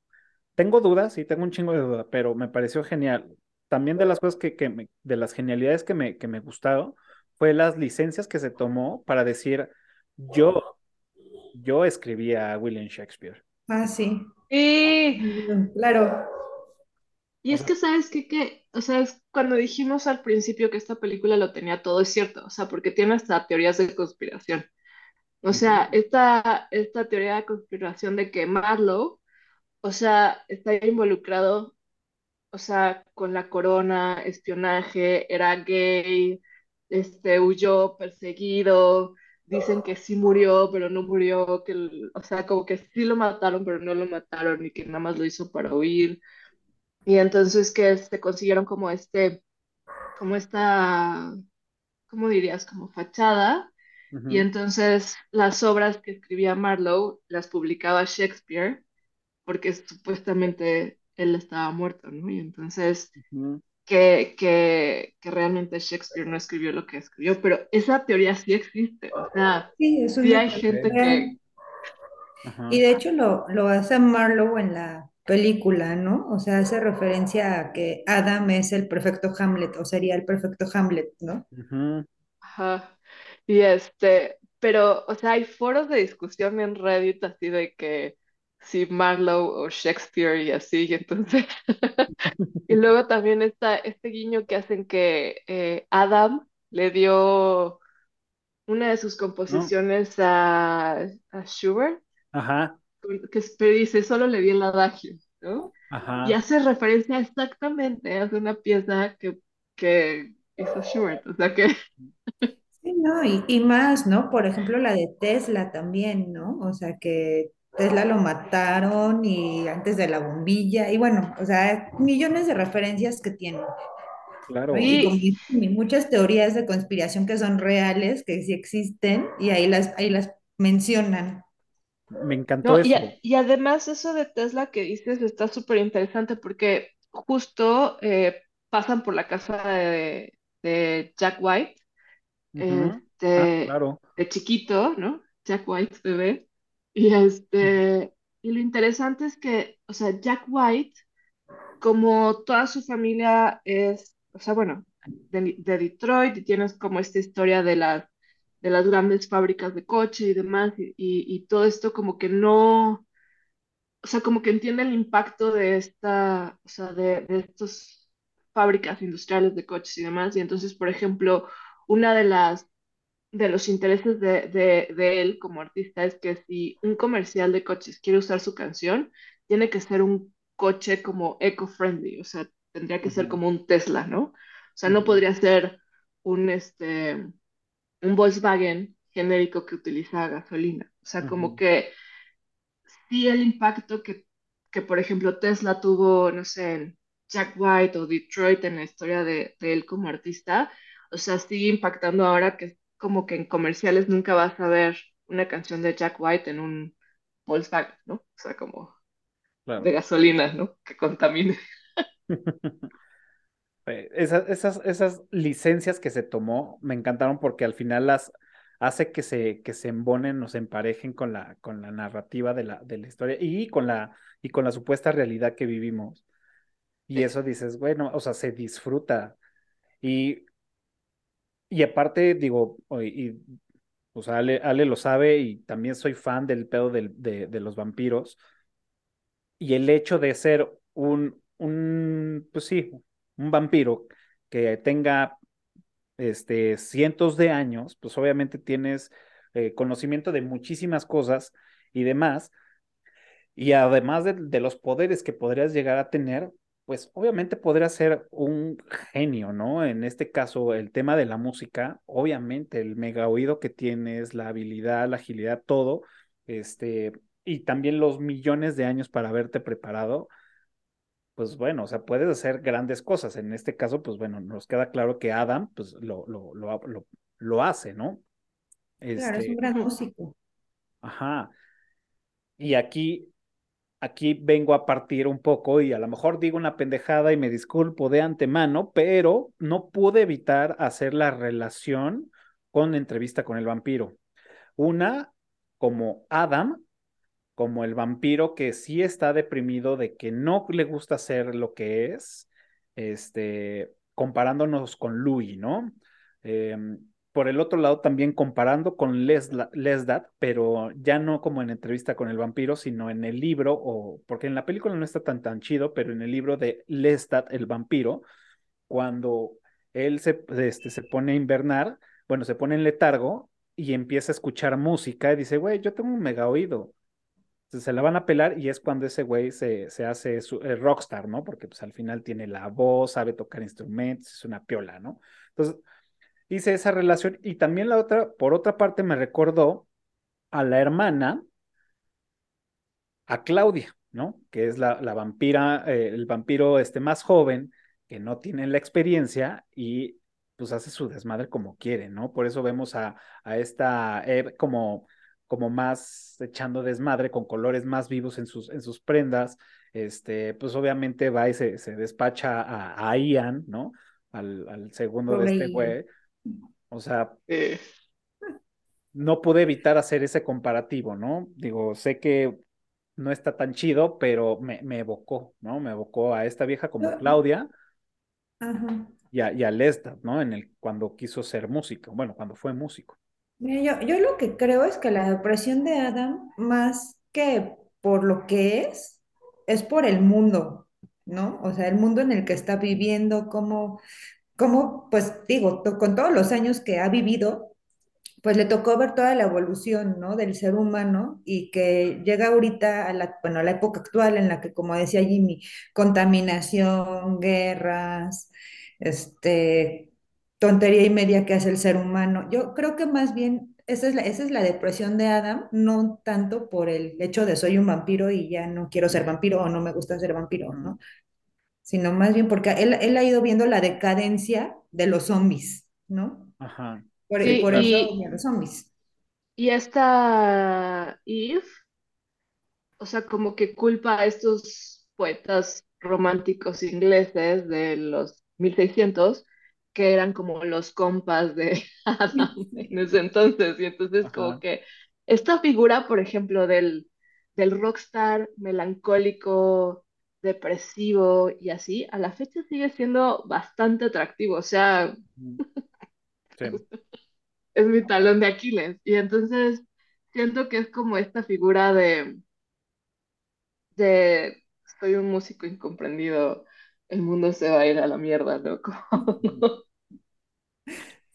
Tengo dudas, sí, tengo un chingo de dudas, pero me pareció genial. También de las cosas que, que me, de las genialidades que me, que me gustaron, fue las licencias que se tomó para decir, yo, yo escribí a William Shakespeare. Ah, sí. Sí. Claro. Y es que, ¿sabes qué? Que, o sea, es cuando dijimos al principio que esta película lo tenía todo, es cierto, o sea, porque tiene hasta teorías de conspiración. O sea, esta, esta teoría de conspiración de que Marlowe, o sea, está involucrado, o sea, con la corona, espionaje, era gay, este, huyó perseguido, dicen que sí murió, pero no murió, que, o sea, como que sí lo mataron, pero no lo mataron y que nada más lo hizo para huir. Y entonces que se este, consiguieron como este, como esta, ¿cómo dirías? Como fachada y entonces las obras que escribía Marlowe las publicaba Shakespeare porque supuestamente él estaba muerto, ¿no? Y entonces que, que, que, realmente Shakespeare no escribió lo que escribió, pero esa teoría sí existe, o sea, sí, sí hay gente que... Y de hecho lo, lo hace Marlowe en la película, ¿no? O sea, hace referencia a que Adam es el perfecto Hamlet, o sería el perfecto Hamlet, ¿no? Ajá. Y este, pero, o sea, hay foros de discusión en Reddit así de que si Marlowe o Shakespeare y así, y [LAUGHS] entonces, y luego también está este guiño que hacen que eh, Adam le dio una de sus composiciones a, a Schubert, Ajá. que dice, solo le di el adagio, ¿no? Ajá. Y hace referencia exactamente, hace una pieza que, que hizo Schubert, o sea que... no, y, más, ¿no? Por ejemplo, la de Tesla también, ¿no? O sea, que Tesla lo mataron y antes de la bombilla, y bueno, o sea, millones de referencias que tienen. Claro. Y, muchas teorías de conspiración que son reales, que sí existen, y ahí las, ahí las mencionan. Me encantó eso. Y, además eso de Tesla que dices está súper interesante porque justo eh, pasan por la casa de Jack White este, ah, de chiquito, ¿no? Jack White bebé. Y este, y lo interesante es que, o sea, Jack White, como toda su familia es, o sea, bueno, de, Detroit y tienes como esta historia de las de las grandes fábricas de coche y demás, y, y, todo esto como que no, o sea, como que entiende el impacto de esta, o sea, de, de estas fábricas industriales de coches y demás, y entonces, por ejemplo, una de las de los intereses de, de, él como artista es que si un comercial de coches quiere usar su canción, tiene que ser un coche como eco-friendly, o sea, tendría que ser como un Tesla, ¿no? O sea, no podría ser un, este, un Volkswagen genérico que utiliza gasolina. O sea, como que sí el impacto que, que, por ejemplo, Tesla tuvo, no sé, en Jack White o Detroit en la historia de, de él como artista, o sea, sigue impactando ahora que como que en comerciales nunca vas a ver una canción de Jack White en un Volkswagen, ¿no? O sea, como de gasolina, ¿no? Que contamine. [LAUGHS] Eh, esas, esas, esas licencias que se tomó me encantaron porque al final las hace que se, que se embonen o se emparejen con la, con la narrativa de la, de la historia y con la, y con la supuesta realidad que vivimos. Y eso dices, bueno, o sea, se disfruta. Y y aparte, digo, y, o sea, Ale, lo sabe y también soy fan del pedo de, los vampiros. Y el hecho de ser un, un, pues sí, un vampiro que tenga este, cientos de años, pues obviamente tienes eh, conocimiento de muchísimas cosas y demás. Y además de, de, los poderes que podrías llegar a tener, pues obviamente podría ser un genio, ¿no? En este caso, el tema de la música, obviamente el mega oído que tienes, la habilidad, la agilidad, todo, este, y también los millones de años para haberte preparado, pues bueno, o sea, puedes hacer grandes cosas. En este caso, pues bueno, nos queda claro que Adam, pues lo, lo, lo, lo, hace, ¿no? Claro, es un este gran músico. Ajá. Y aquí aquí vengo a partir un poco y a lo mejor digo una pendejada y me disculpo de antemano, pero no pude evitar hacer la relación con entrevista con el vampiro. Una, como Adam, como el vampiro que sí está deprimido de que no le gusta ser lo que es, este, comparándonos con Louis, ¿no? Em, por el otro lado también comparando con Les, Lestat, pero ya no como en entrevista con el vampiro, sino en el libro, o porque en la película no está tan tan chido, pero en el libro de Lestat, el vampiro, cuando él se, este, se pone a invernar, bueno, se pone en letargo y empieza a escuchar música y dice, güey, yo tengo un mega oído. Entonces se la van a pelar y es cuando ese güey se, se hace su, rockstar, ¿no? Porque pues al final tiene la voz, sabe tocar instrumentos, es una piola, ¿no? Entonces, hice esa relación y también la otra, por otra parte, me recordó a la hermana, a Claudia, ¿no? Que es la, la vampira, eh, el vampiro este más joven, que no tiene la experiencia y pues hace su desmadre como quiere, ¿no? Por eso vemos a, a esta Eve como, como más echando desmadre, con colores más vivos en sus, en sus prendas, este, pues obviamente va y se, se despacha a, a Ian, ¿no? Al, al segundo de este güey, o sea, no pude evitar hacer ese comparativo, ¿no? Digo, sé que no está tan chido, pero me, me evocó, ¿no? Me evocó a esta vieja como Claudia Y, a, y a Lestat, ¿no? En el, cuando quiso ser músico, bueno, cuando fue músico. Yo, yo lo que creo es que la depresión de Adam, más que por lo que es, es por el mundo, ¿no? O sea, el mundo en el que está viviendo, cómo, como, pues digo, con todos los años que ha vivido, pues le tocó ver toda la evolución, ¿no? Del ser humano y que llega ahorita a la, bueno, a la época actual en la que, como decía Jimmy, contaminación, guerras, este, tontería y media que hace el ser humano. Yo creo que más bien esa es la, esa es la depresión de Adam, no tanto por el hecho de soy un vampiro y ya no quiero ser vampiro o no me gusta ser vampiro, ¿no? Sino más bien porque él, él ha ido viendo la decadencia de los zombies, ¿no? Ajá. Por, por eso los zombies. Y esta Eve, o sea, como que culpa a estos poetas románticos ingleses de los 1600, que eran como los compas de [LAUGHS] Adam en ese entonces. Y entonces como que esta figura, por ejemplo, del, del rockstar melancólico, depresivo y así, a la fecha sigue siendo bastante atractivo. O sea, [LAUGHS] es mi talón de Aquiles. Y entonces siento que es como esta figura de, de soy un músico incomprendido, el mundo se va a ir a la mierda, loco. [LAUGHS]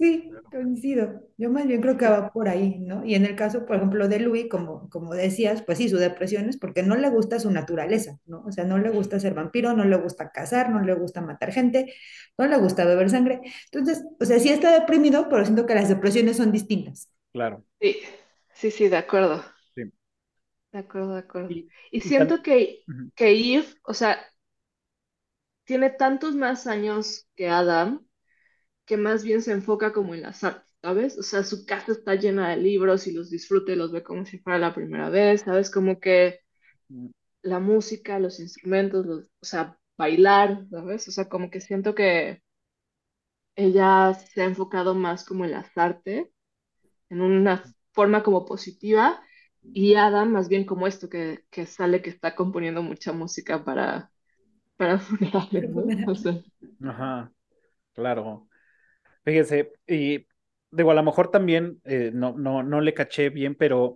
Sí, coincido. Yo más bien creo que va por ahí, ¿no? Y en el caso, por ejemplo, de Louis, como, como decías, pues sí, su depresión es porque no le gusta su naturaleza, ¿no? O sea, no le gusta ser vampiro, no le gusta cazar, no le gusta matar gente, no le gusta beber sangre. Entonces, o sea, sí está deprimido, pero siento que las depresiones son distintas. Claro. Sí, sí, sí, de acuerdo. Sí. De acuerdo, de acuerdo. Y, siento que, que Eve, o sea, tiene tantos más años que Adam que más bien se enfoca como en las artes, ¿sabes? O sea, su casa está llena de libros y los disfruta y los ve como si fuera la primera vez, ¿sabes? Como que mm. la música, los instrumentos, los, o sea, bailar, ¿sabes? O sea, como que siento que ella se ha enfocado más como en las artes, en una forma como positiva, y Adam más bien como esto, que, que sale que está componiendo mucha música para, para [LAUGHS] funerales, ¿no? Ajá, claro. Fíjense, y digo, a lo mejor también eh, no, no, no le caché bien, pero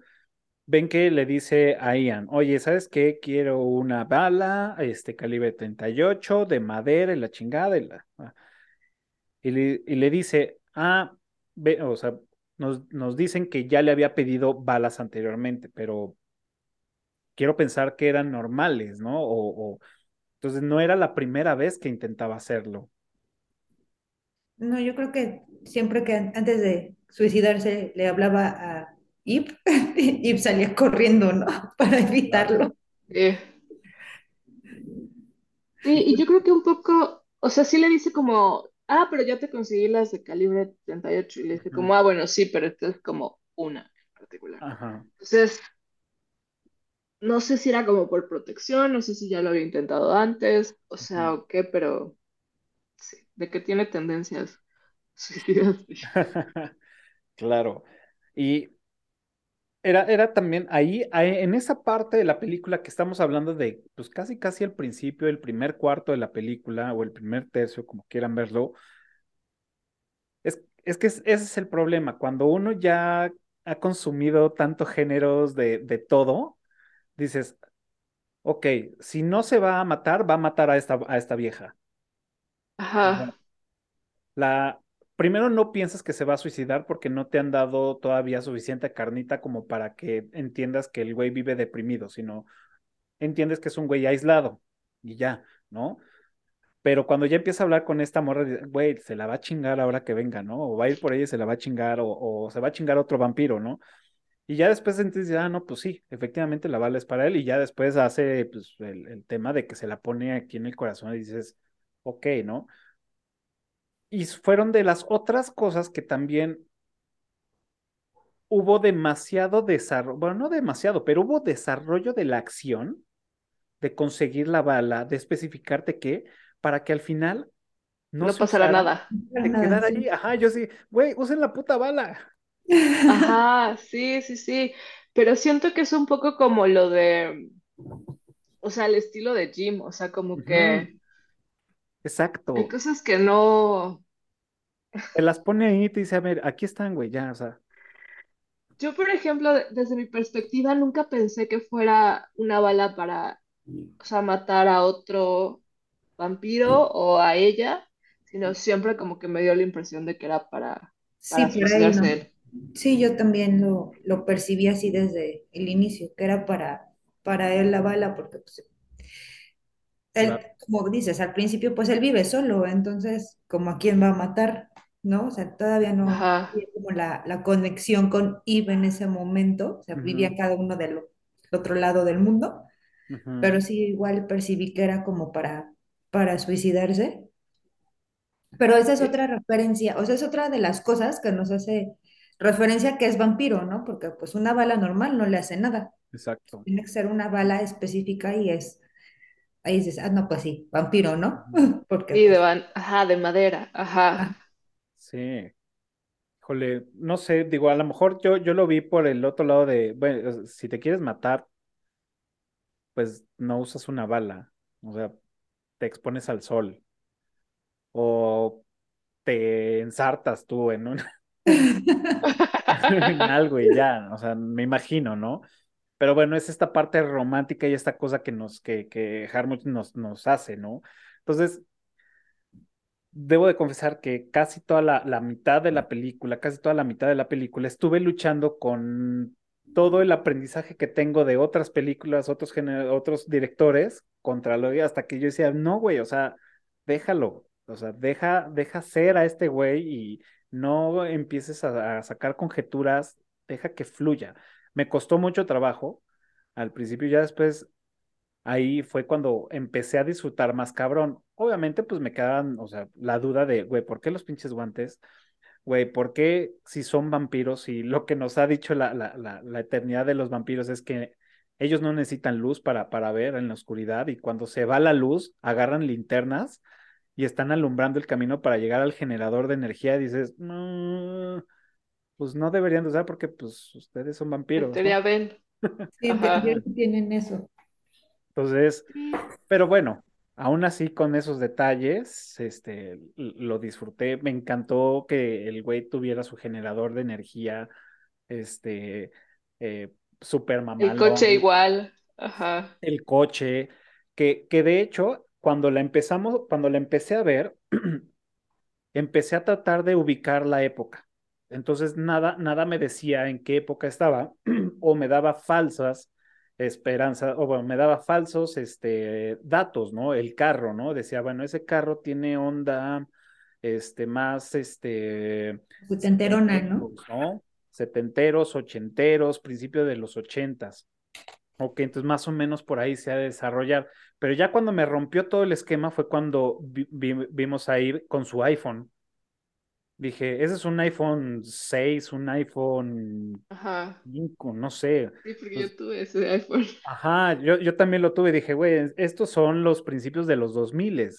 ven que le dice a Ian, oye, ¿sabes qué? Quiero una bala, este calibre 38, de madera y la chingada. Y, la, ah". y, le, y le, dice, ah, ve, o sea, nos, nos dicen que ya le había pedido balas anteriormente, pero quiero pensar que eran normales, ¿no? O, o Entonces no era la primera vez que intentaba hacerlo. No, yo creo que siempre que antes de suicidarse le hablaba a Ip, [LAUGHS] Ip salía corriendo, ¿no? [LAUGHS] Para evitarlo. Sí. Sí, y yo creo que un poco, o sea, sí le dice como, ah, pero ya te conseguí las de calibre 38. Y le dije como, ah, bueno, sí, pero esto es como una en particular. Ajá. Entonces, no sé si era como por protección, no sé si ya lo había intentado antes, o sea, o qué, pero de que tiene tendencias suicidas. [LAUGHS] Claro. Y era, era también ahí, en esa parte de la película que estamos hablando de, pues casi casi al principio, el primer cuarto de la película o el primer tercio, como quieran verlo, es, es que es- ese es el problema. Cuando uno ya ha consumido tantos géneros de, de todo, dices, ok, si no se va a matar, va a matar a esta, a esta vieja. Ajá, La, primero no piensas que se va a suicidar porque no te han dado todavía suficiente carnita como para que entiendas que el güey vive deprimido, sino entiendes que es un güey aislado y ya, ¿no? Pero cuando ya empieza a hablar con esta morra, güey, se la va a chingar ahora que venga, ¿no? O va a ir por ella y se la va a chingar, o, o se va a chingar otro vampiro, ¿no? Y ya después entonces, ah, no, pues sí, efectivamente la bala es para él, y ya después hace pues, el, el tema de que se la pone aquí en el corazón y dices, ok, ¿no? Y fueron de las otras cosas que también hubo demasiado desarrollo, bueno, no demasiado, pero hubo desarrollo de la acción, de conseguir la bala, de especificarte qué, para que al final no no usara, nada. de Nada, quedar sí. ahí, ajá, yo sí, güey, usen la puta bala. Ajá, sí, sí, sí. Pero siento que es un poco como lo de, o sea, el estilo de Jim, o sea, como que hay Exacto. cosas que no. Te las pone ahí y te dice, a ver, aquí están, güey, ya, o sea. Yo, por ejemplo, de- desde mi perspectiva, nunca pensé que fuera una bala para, o sea, matar a otro vampiro o a ella, sino siempre como que me dio la impresión de que era para, Sí, para él. Sí, yo también lo, lo percibí así desde el inicio, que era para, para él la bala, porque pues, él, Claro. como dices, al principio pues él vive solo, entonces, como a quién va a matar, ¿no? O sea, todavía no había como la, la conexión con Eve en ese momento, o sea, vivía cada uno del otro lado del mundo, pero sí igual percibí que era como para, para suicidarse. Pero esa es otra referencia, o sea, es otra de las cosas que nos hace referencia que es vampiro, ¿no? Porque pues una bala normal no le hace nada. Exacto. Tiene que ser una bala específica y es, ahí dices, ah, no, pues sí, vampiro, ¿no? [LAUGHS] Porque sí, de pues, van, ajá, de madera, ah, ajá. Sí. Híjole, no sé, digo, a lo mejor yo, yo lo vi por el otro lado de, bueno, si te quieres matar, pues no usas una bala, o sea, te expones al sol o te ensartas tú en un, [LAUGHS] en [LAUGHS] algo y ya, o sea, me imagino, ¿no? Pero bueno, es esta parte romántica y esta cosa que nos, que, que Harmut nos, nos hace, ¿no? Entonces, debo de confesar que casi toda la, la mitad de la película, casi toda la mitad de la película, estuve luchando con todo el aprendizaje que tengo de otras películas, otros otros directores, contra lo hasta que yo decía, no, güey, o sea, déjalo, o sea, deja, deja ser a este güey y no empieces a sacar conjeturas, deja que fluya. Me costó mucho trabajo al principio, ya después ahí fue cuando empecé a disfrutar más cabrón. Obviamente, pues me quedaban, o sea, la duda de, güey, ¿por qué los pinches guantes? Güey, ¿por qué si son vampiros y lo que nos ha dicho la, la, la, eternidad de los vampiros es que ellos no necesitan luz para, para ver en la oscuridad y cuando se va la luz, agarran linternas y están alumbrando el camino para llegar al generador de energía dices, no, pues no deberían de usar porque pues ustedes son vampiros, ¿no? teoría ven, sí, no tienen eso. Entonces, Sí, Pero bueno, aún así con esos detalles, este, lo disfruté. Me encantó que el güey tuviera su generador de energía, este, eh, súper el coche mamalón, igual, ajá. el coche, que, que de hecho, cuando la empezamos, cuando la empecé a ver, [CLEARS THROAT] empecé a tratar de ubicar la época. Entonces, nada, nada me decía en qué época estaba [CLEARS THROAT] o me daba falsas esperanza, o bueno, me daba falsos este, datos, ¿no? El carro, ¿no? Decía, bueno, ese carro tiene onda, este, más, este... Setenterona, ¿no? ¿no? Setenteros, ochenteros, principio de los ochentas. Ok, entonces más o menos por ahí se ha de desarrollar. Pero ya cuando me rompió todo el esquema fue cuando vimos ahí con su iPhone. Dije, ese es un iPhone 6, un iPhone ajá. 5, no sé. Sí, porque yo tuve ese iPhone. Ajá, yo, yo también lo tuve. Dije, güey, estos son los principios de los 2000.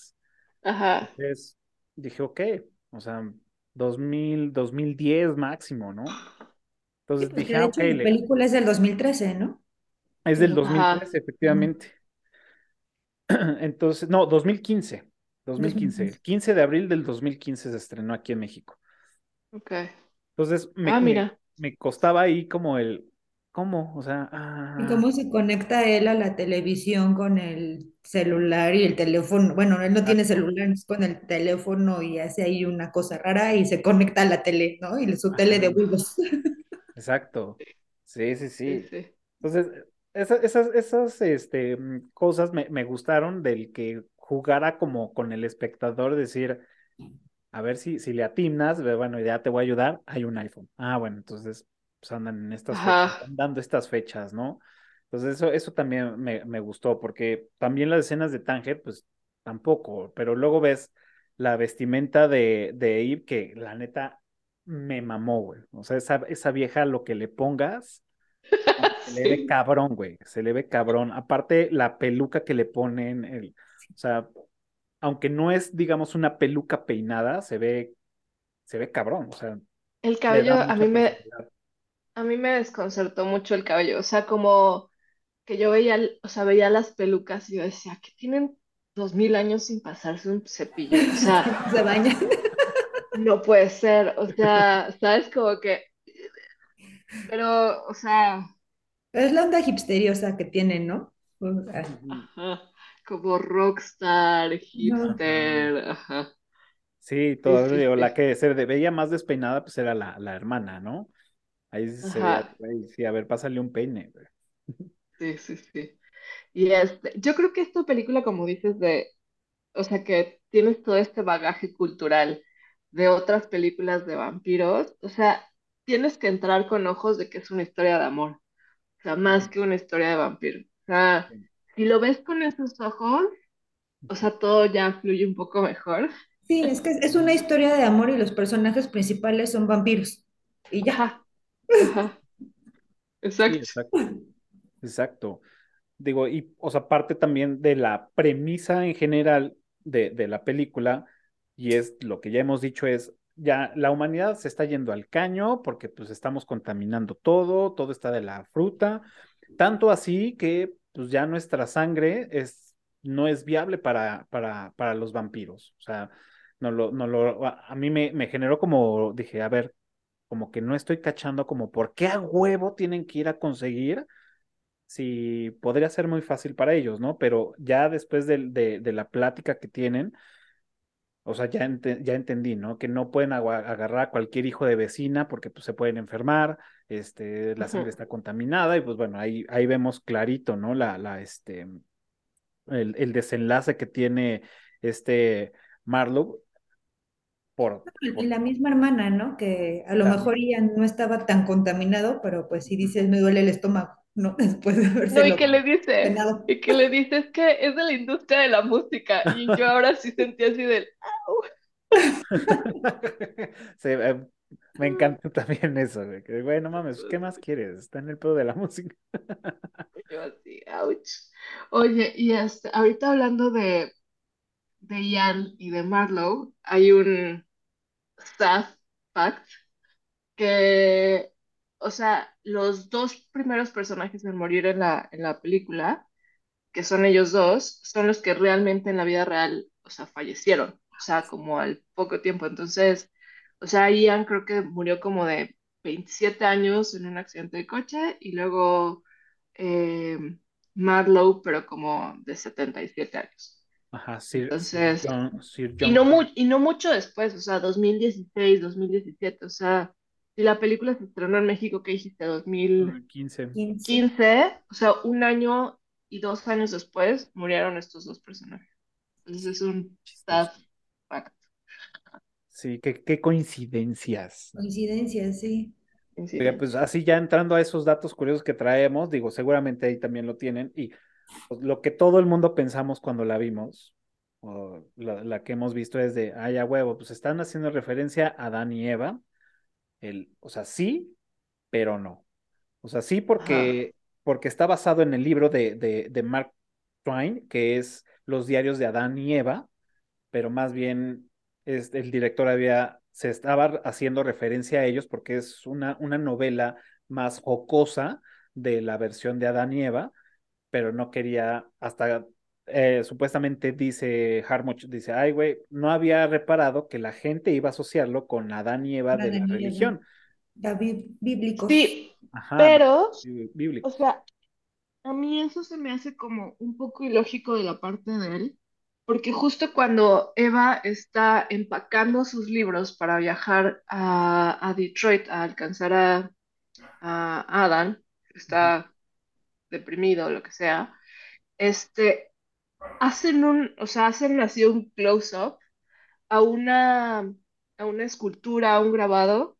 Ajá. Entonces dije, ok, o sea, 2000, 2010 máximo, ¿no? Entonces dije, de hecho, La película es del 2013, ¿no? Es del 2013, efectivamente. [CLEARS THROAT] Entonces, no, 2015. 2015. El 15 de abril del 2015 se estrenó aquí en México. Ok. Entonces, me, ah, mira. Me, costaba ahí como el, ¿cómo? O sea, ¿Y cómo se conecta él a la televisión con el celular y el teléfono? Bueno, él no tiene celular, es con el teléfono y hace ahí una cosa rara y se conecta a la tele, ¿no? Y su tele de Windows. [LAUGHS] Exacto. Sí, sí, sí. Entonces, esas, esas, esas este, cosas me, me gustaron del que jugara como con el espectador, decir, a ver si, si le atinas, bueno, ya te voy a ayudar, hay un iPhone. Ah, bueno, entonces pues andan en estas fechas, dando estas fechas, ¿no? Entonces eso, eso también me, me, gustó, porque también las escenas de Tanger, pues tampoco, pero luego ves la vestimenta de, de Eve, que la neta me mamó, güey. O sea, esa, esa vieja, lo que le pongas, [LAUGHS] se le ve cabrón, güey, se le ve cabrón. Aparte, la peluca que le ponen, el, o sea, aunque no es, digamos, una peluca peinada, se ve, se ve cabrón. O sea, el cabello a mí me, a mí me desconcertó mucho el cabello. O sea, como que yo veía, o sea, veía las pelucas y yo decía, que tienen dos mil años sin pasarse un cepillo. O sea, [LAUGHS] se bañan. No puede ser. O sea, sabes como que. Pero, o sea. Es la onda hipsteriosa que tienen, ¿no? Ajá como rockstar, hipster, ajá. Sí, todo, digo, la que se veía más despeinada, pues era la, la hermana, ¿no? Ahí se veía, sí, a ver, pásale un peine. Sí, sí, sí. Y este, yo creo que esta película, como dices, de, o sea, que tienes todo este bagaje cultural de otras películas de vampiros, o sea, tienes que entrar con ojos de que es una historia de amor, o sea, más que una historia de vampiro. O sea, si lo ves con esos ojos, o sea, todo ya fluye un poco mejor. Sí, es que es una historia de amor y los personajes principales son vampiros. Y ya. Ajá. Exacto. exacto. Exacto. Digo, y, o sea, parte también de la premisa en general de, de la película, y es lo que ya hemos dicho, es ya la humanidad se está yendo al caño porque pues estamos contaminando todo, todo está de la fruta, tanto así que pues ya nuestra sangre es, no es viable para, para, para los vampiros. O sea, no lo, no lo, a mí me, me generó como, dije, a ver, como que no estoy cachando como por qué a huevo tienen que ir a conseguir si podría ser muy fácil para ellos, ¿no? Pero ya después de, de, la plática que tienen, o sea, ya, ya entendí, ¿no? Que no pueden agarrar a cualquier hijo de vecina porque pues, se pueden enfermar, este, la sangre está contaminada y pues bueno, ahí, ahí vemos clarito, ¿no? La, la, este, el, el desenlace que tiene este Marlowe. Por, Y la misma hermana, ¿no? Que a lo mejor ella no estaba tan contaminado, pero pues si dices, me duele el estómago, ¿no? [LAUGHS] Después de haberse. No, y que le dice, y que le dice, es que es de la industria de la música, y yo ahora sí sentí así del, [LAUGHS] sí, eh, me encanta también eso, güey. Que, güey, no mames, ¿qué más quieres? Está en el pedo de la música. [LAUGHS] Yo así, ouch. Oye, y este, ahorita hablando de, de Ian y de Marlowe, hay un staff fact que, o sea, los dos primeros personajes en morir en la, en la película, que son ellos dos, son los que realmente en la vida real, o sea, fallecieron, o sea, como al poco tiempo. Entonces, o sea, Ian creo que murió como de 27 años en un accidente de coche y luego eh, Marlowe, pero como de 77 años. Ajá, sí. Entonces, y, no y no mucho después, o sea, 2016, 2017, o sea, la película se estrenó en México, ¿qué dijiste? 2015. 15. O sea, un año y dos años después murieron estos dos personajes. Entonces es un sad fact. Sí, qué, qué coincidencias. Coincidencias, sí. Oiga, pues así ya entrando a esos datos curiosos que traemos, digo, seguramente ahí también lo tienen. Y pues, lo que todo el mundo pensamos cuando la vimos, o la, la que hemos visto es de, ay, a huevo, pues están haciendo referencia a Dan y Eva. El, o sea, sí, pero no. O sea, sí porque, porque está basado en el libro de, de, de Mark Twain, que es Los diarios de Adán y Eva, pero más bien es, el director había, se estaba haciendo referencia a ellos porque es una, una novela más jocosa de la versión de Adán y Eva, pero no quería, hasta eh, supuestamente dice Harmuch, dice, ay, güey, no había reparado que la gente iba a asociarlo con Adán y Eva de la Adán religión. David bíblico. Sí, Ajá, pero, bí- bíblico. o sea, a mí eso se me hace como un poco ilógico de la parte de él, porque justo cuando Eva está empacando sus libros para viajar a, a Detroit a alcanzar a, a Adam, que está deprimido o lo que sea, este, hacen un, o sea, hacen así un close-up a una, a una escultura, a un grabado,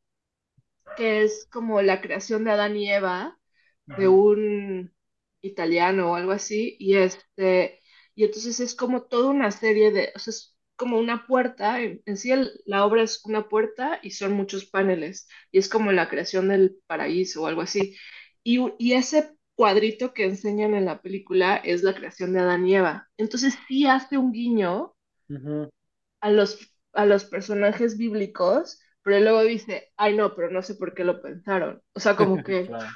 que es como la creación de Adán y Eva, de un italiano o algo así, y este, y entonces es como toda una serie de, o sea, es como una puerta, en, en sí el- la obra es una puerta y son muchos paneles, y es como la creación del paraíso o algo así. Y, y ese cuadrito que enseñan en la película es la creación de Adán y Eva. Entonces sí hace un guiño a los, a los personajes bíblicos, pero luego dice, ay no, pero no sé por qué lo pensaron. O sea, como [LAUGHS] que, Claro.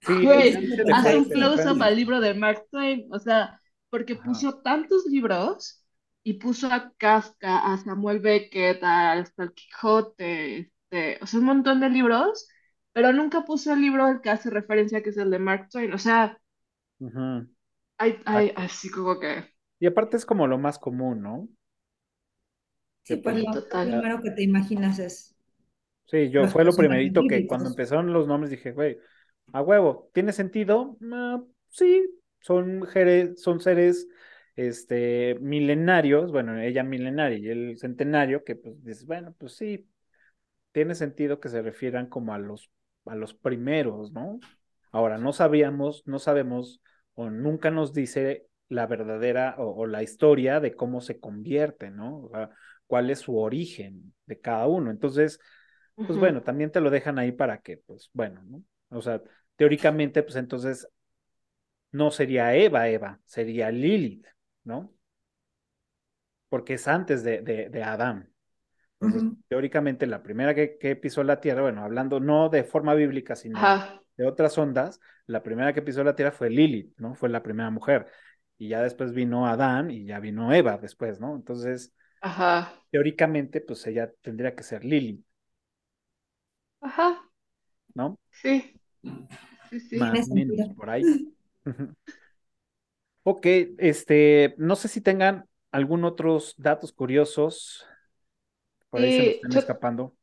Sí, güey, depende, un se close-up al libro de Mark Twain. O sea, porque Ajá. puso tantos libros y puso a Kafka, a Samuel Beckett, a- hasta el Quijote, este, o sea, un montón de libros, pero nunca puso el libro al que hace referencia, que es el de Mark Twain. O sea, Ujú. hay, hay Exacto. así como que, Y aparte es como lo más común, ¿no? Sí, pues lo total. primero que te imaginas es sí, yo fue lo primerito que cuando empezaron los nombres dije, güey, a huevo, ¿tiene sentido? Ah, sí, son, son seres este, milenarios, bueno, ella milenaria y el centenario, que pues dices, bueno, pues sí, tiene sentido que se refieran como a los, a los primeros, ¿no? Ahora, no sabíamos, no sabemos, o nunca nos dice la verdadera o, o la historia de cómo se convierte, ¿no? O sea, cuál es su origen de cada uno. Entonces, pues bueno, también te lo dejan ahí para que, pues bueno, ¿no? O sea, teóricamente, pues entonces no sería Eva, Eva, sería Lilith, ¿no? Porque es antes de, de, de Adán. Entonces, teóricamente, la primera que, que pisó la tierra, bueno, hablando no de forma bíblica, sino Ajá, de otras ondas, la primera que pisó la tierra fue Lilith, ¿no? Fue la primera mujer. Y ya después vino Adán y ya vino Eva después, ¿no? Entonces, ajá, teóricamente, pues ella tendría que ser Lilith, ajá, ¿no? sí, sí, sí. Más o menos sentido. por ahí. [LAUGHS] Ok, este, no sé si tengan algún otros datos curiosos, por ahí se me Y están yo, escapando.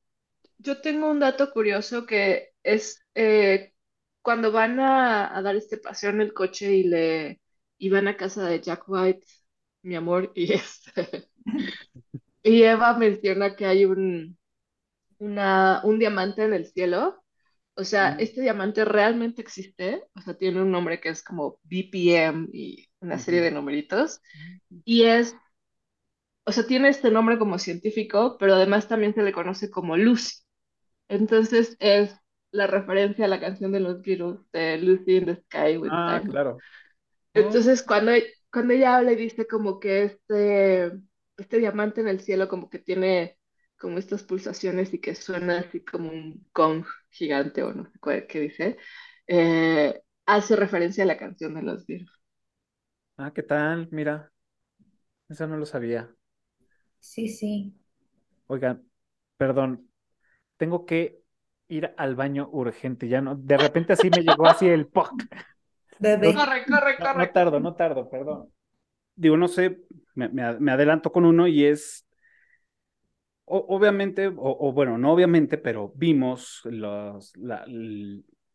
yo tengo un dato curioso que es eh, cuando van a, a dar este paseo en el coche y le y van a casa de Jack White, mi amor, y [LAUGHS] este, y Eva menciona que hay un, una, un diamante en el cielo. O sea, Mm, este diamante realmente existe, o sea, tiene un nombre que es como BPM y una serie de numeritos, y es o sea, tiene este nombre como científico, pero además también se le conoce como Lucy. Entonces es la referencia a la canción de los Beatles de Lucy in the Sky with Ah, claro. Entonces cuando, cuando ella habla y dice como que este, este diamante en el cielo como que tiene como estas pulsaciones y que suena así como un gong gigante o no sé cuál- qué dice, eh, hace referencia a la canción de los Beatles. ah, ¿qué tal? Mira, eso no lo sabía. Sí, sí. Oigan, perdón, tengo que ir al baño urgente, ya no, de repente así me llegó así el POC. [LAUGHS] No, Bebé. Corre, corre, no, no corre. tardo, no tardo, perdón. Digo, no sé, me, me adelanto con uno y es obviamente, o, bueno, no obviamente, pero vimos los,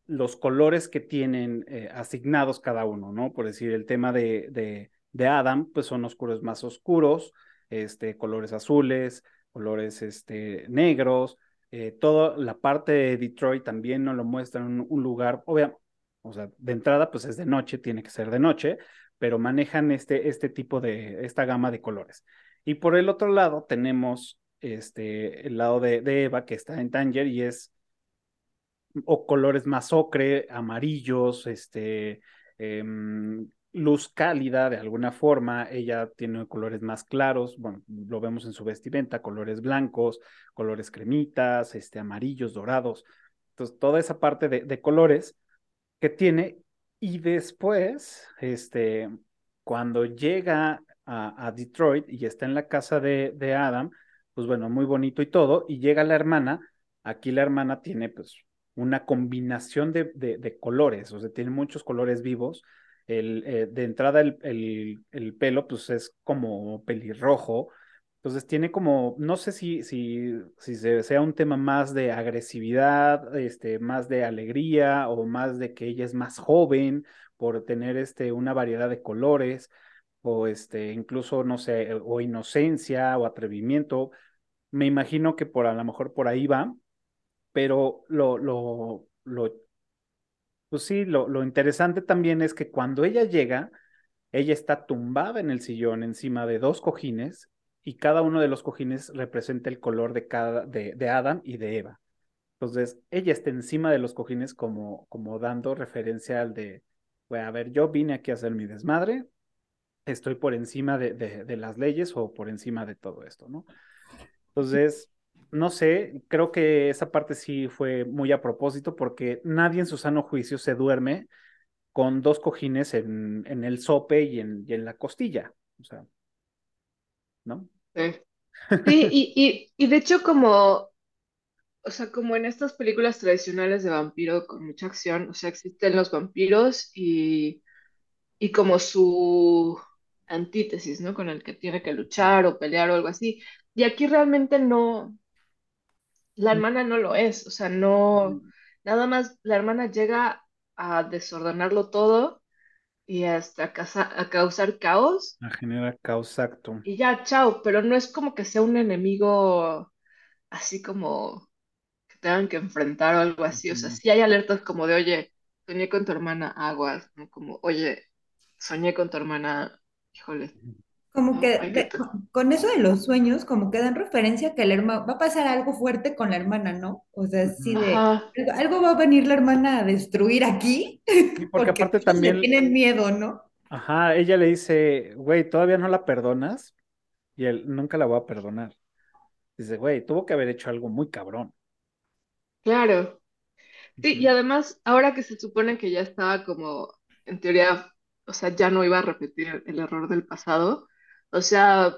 los colores que tienen eh, asignados cada uno, ¿no? Por decir, el tema de, de, de, Adam, pues son oscuros más oscuros, este, colores azules, colores este, negros, eh, toda la parte de Detroit también nos lo muestra un, lugar, obviamente, o sea, de entrada, pues es de noche, tiene que ser de noche, pero manejan este, este tipo de, esta gama de colores. Y por el otro lado tenemos este, el lado de, Eva que está en Tanger y es o colores más ocre, amarillos, este, em, luz cálida de alguna forma, ella tiene colores más claros, bueno, lo vemos en su vestimenta, colores blancos, colores cremitas, este, amarillos, dorados, entonces toda esa parte de, colores que tiene y después, este, cuando llega a, Detroit y está en la casa de, de Adam, pues bueno, muy bonito y todo, y llega la hermana, aquí la hermana tiene pues una combinación de, de, colores, o sea, tiene muchos colores vivos. El, eh, de entrada el, el, pelo pues es como pelirrojo, entonces tiene como, no sé si, si, si sea un tema más de agresividad, este, más de alegría o más de que ella es más joven por tener este, una variedad de colores o este, incluso, no sé, o inocencia o atrevimiento. Me imagino que por a lo mejor por ahí va, pero lo, lo, lo, pues sí, lo, lo interesante también es que cuando ella llega, ella está tumbada en el sillón encima de dos cojines y cada uno de los cojines representa el color de cada, de, de Adam y de Eva. Entonces, ella está encima de los cojines como, como dando referencia al de, bueno, a ver, yo vine aquí a hacer mi desmadre, estoy por encima de, de, de las leyes o por encima de todo esto, ¿no? Entonces, no sé, creo que esa parte sí fue muy a propósito porque nadie en su sano juicio se duerme con dos cojines en, en el sope y en, y en, la costilla, o sea, ¿no? Sí, sí [LAUGHS] y, y, y de hecho como, o sea, como en estas películas tradicionales de vampiro con mucha acción, o sea, existen los vampiros y, y como su antítesis, ¿no? Con el que tiene que luchar o pelear o algo así. Y aquí realmente no, la hermana no lo es, o sea, no, nada más la hermana llega a desordenarlo todo y hasta a, a causar caos. A generar caos, exacto. Y ya, chao, pero no es como que sea un enemigo así como que tengan que enfrentar o algo así, o sea, sí hay alertas como de, oye, soñé con tu hermana, aguas, ¿no? Como, oye, soñé con tu hermana, híjole. Como que, con eso de los sueños, como que dan referencia que el hermano va a pasar algo fuerte con la hermana, ¿no? O sea, sí de algo va a venir la hermana a destruir aquí. [LAUGHS] porque, aparte también tienen miedo, ¿no? Ajá, ella le dice, güey, todavía no la perdonas y él nunca la va a perdonar. Dice, güey, tuvo que haber hecho algo muy cabrón. Claro. Sí, y además, ahora que se supone que ya estaba como, en teoría, o sea, ya no iba a repetir el error del pasado, o sea,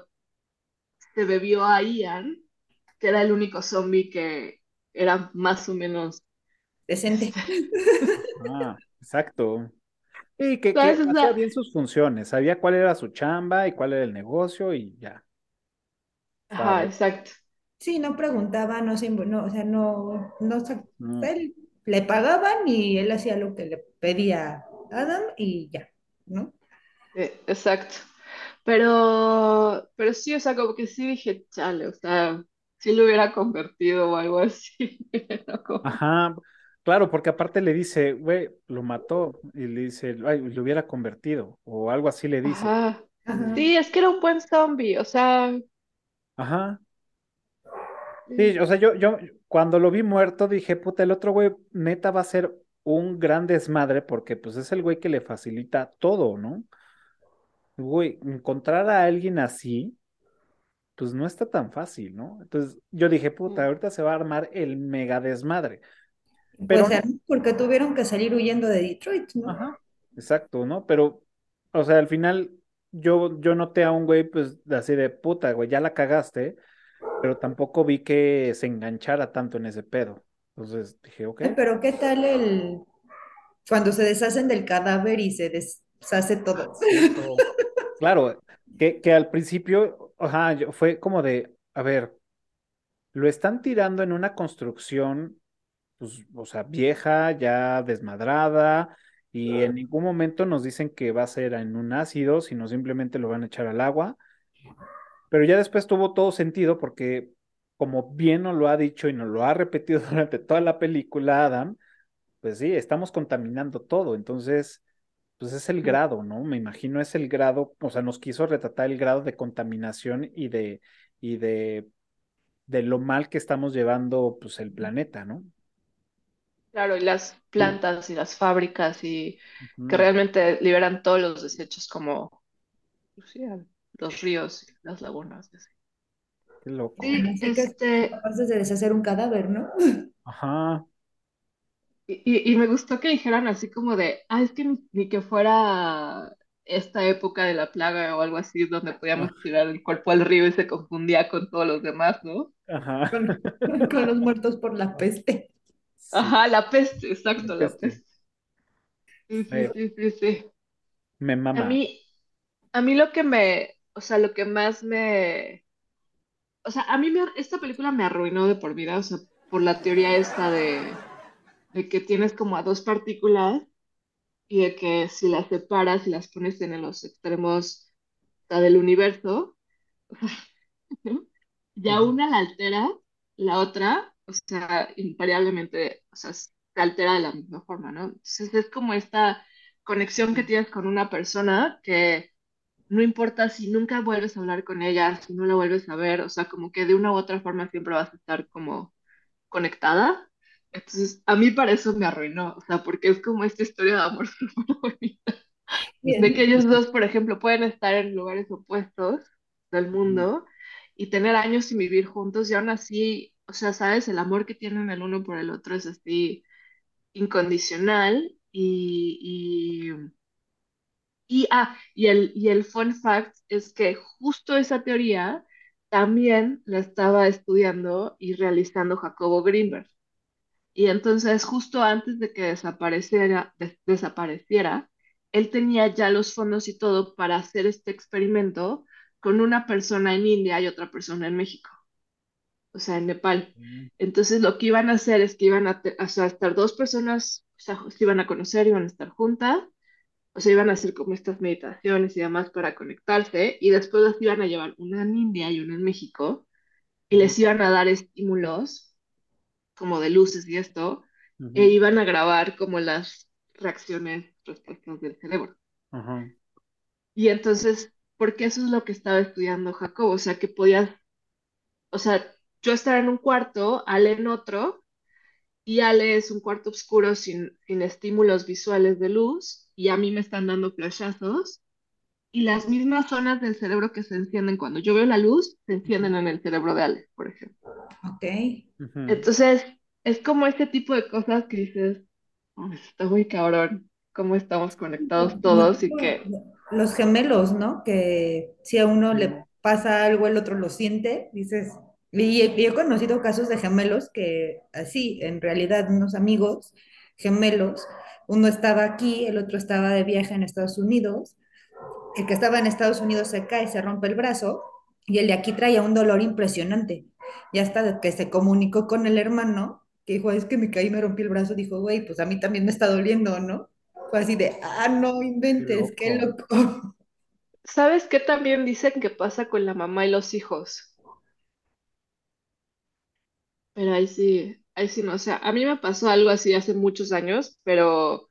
se bebió a Ian, que era el único zombie que era más o menos decente. [LAUGHS] Ah, exacto. Y que, hacía bien sus funciones, sabía cuál era su chamba y cuál era el negocio y ya. Ajá, exacto. Sí, no preguntaba, no se, no, o sea, no, no, Él, le pagaban y él hacía lo que le pedía Adam y ya, ¿no? exacto. Pero, pero sí, o sea, como que sí dije, chale, o sea, si lo hubiera convertido o algo así. [LAUGHS] Ajá, claro, porque aparte le dice, güey, lo mató, y le dice, ay, lo hubiera convertido, o algo así le dice. Ajá. Sí, es que era un buen zombie, o sea. Ajá. Sí, o sea, yo, yo cuando lo vi muerto dije, puta, el otro güey neta va a ser un gran desmadre porque pues es el güey que le facilita todo, ¿no? Güey, encontrar a alguien así, pues no está tan fácil, ¿no? Entonces yo dije, puta, ahorita se va a armar el mega desmadre. Pero pues porque tuvieron que salir huyendo de Detroit, ¿no? Ajá, exacto, ¿no? Pero, o sea, al final yo, yo noté a un güey, pues, así de puta, güey, ya la cagaste, pero tampoco vi que se enganchara tanto en ese pedo. Entonces dije, ok. Pero ¿qué tal el cuando se deshacen del cadáver y se deshace todo? Claro, que, que al principio, ajá, fue como de, a ver, lo están tirando en una construcción, pues, o sea, vieja, ya desmadrada, y en ningún momento nos dicen que va a ser en un ácido, sino simplemente lo van a echar al agua. Pero ya después tuvo todo sentido porque, como bien nos lo ha dicho y nos lo ha repetido [LAUGHS] durante toda la película, Adam, pues sí, estamos contaminando todo. Entonces, pues es el grado, ¿no? Me imagino es el grado, o sea, nos quiso retratar el grado de contaminación y de, y de, de lo mal que estamos llevando, pues, el planeta, ¿no? Claro, y las plantas y las fábricas y que realmente liberan todos los desechos como pues los ríos y las lagunas. Qué loco. Sí, este... capaces de deshacer un cadáver, ¿no? Ajá. Y, y, me gustó que dijeran así como de, ah, es que ni, que fuera esta época de la plaga o algo así, donde podíamos tirar el cuerpo al río y se confundía con todos los demás, ¿no? Ajá. con [LAUGHS] los muertos por la peste. Ajá, la peste, exacto, la peste. Sí, sí, sí, sí, Me mama. A mí, a mí lo que me, o sea, lo que más me, o sea, a mí me, esta película me arruinó de por vida, o sea, por la teoría esta de, de que tienes como a dos partículas y de que si las separas y las pones en los extremos del universo, [LAUGHS] ya una la altera, la otra o sea, invariablemente, o sea, se altera de la misma forma, ¿no? Entonces es como esta conexión que tienes con una persona que no importa si nunca vuelves a hablar con ella, si no la vuelves a ver, o sea, como que de una u otra forma siempre vas a estar como conectada. Entonces, a mí para eso me arruinó, o sea, porque es como esta historia de amor [LAUGHS] súper bonita. De que ellos dos, por ejemplo, pueden estar en lugares opuestos del mundo y tener años sin vivir juntos y aún así o sea, sabes, el amor que tienen el uno por el otro es así incondicional y, y, ah, y el, y el fun fact es que justo esa teoría también la estaba estudiando y realizando Jacobo Greenberg. Y entonces, justo antes de que desapareciera, desapareciera, él tenía ya los fondos y todo para hacer este experimento con una persona en India y otra persona en México o sea, en Nepal. Mm. Entonces lo que iban a hacer es que iban a, o sea, estar dos personas, o sea, se iban a conocer, iban a estar juntas, o sea, iban a hacer como estas meditaciones y demás para conectarse, y después las iban a llevar una en India y una en México, y les iban a dar estímulos, como de luces y esto, e iban a grabar como las reacciones, respuestas del cerebro. Y entonces, porque eso es lo que estaba estudiando Jacob, o sea, que podías, o sea, yo estar en un cuarto, Ale en otro, y Ale es un cuarto oscuro sin, sin estímulos visuales de luz, y a mí me están dando flashazos, y las mismas zonas del cerebro que se encienden cuando yo veo la luz, se encienden en el cerebro de Ale, por ejemplo. Ok. Entonces, es como este tipo de cosas que dices, está muy cabrón, cómo estamos conectados todos y que... Los gemelos, ¿no? Que si a uno le pasa algo, el otro lo siente, dices, y he, conocido casos de gemelos que así, en realidad, unos amigos gemelos, uno estaba aquí, el otro estaba de viaje en Estados Unidos, el que estaba en Estados Unidos se cae, se rompe el brazo, y el de aquí traía un dolor impresionante. Y hasta que se comunicó con el hermano, que dijo, es que me caí, me rompí el brazo, dijo, güey, pues a mí también me está doliendo, ¿no? Fue así de, ah, no inventes, qué loco. Qué loco. ¿Sabes qué también dicen que pasa con la mamá y los hijos? Pero ahí sí, ahí sí no, o sea, a mí me pasó algo así hace muchos años, pero,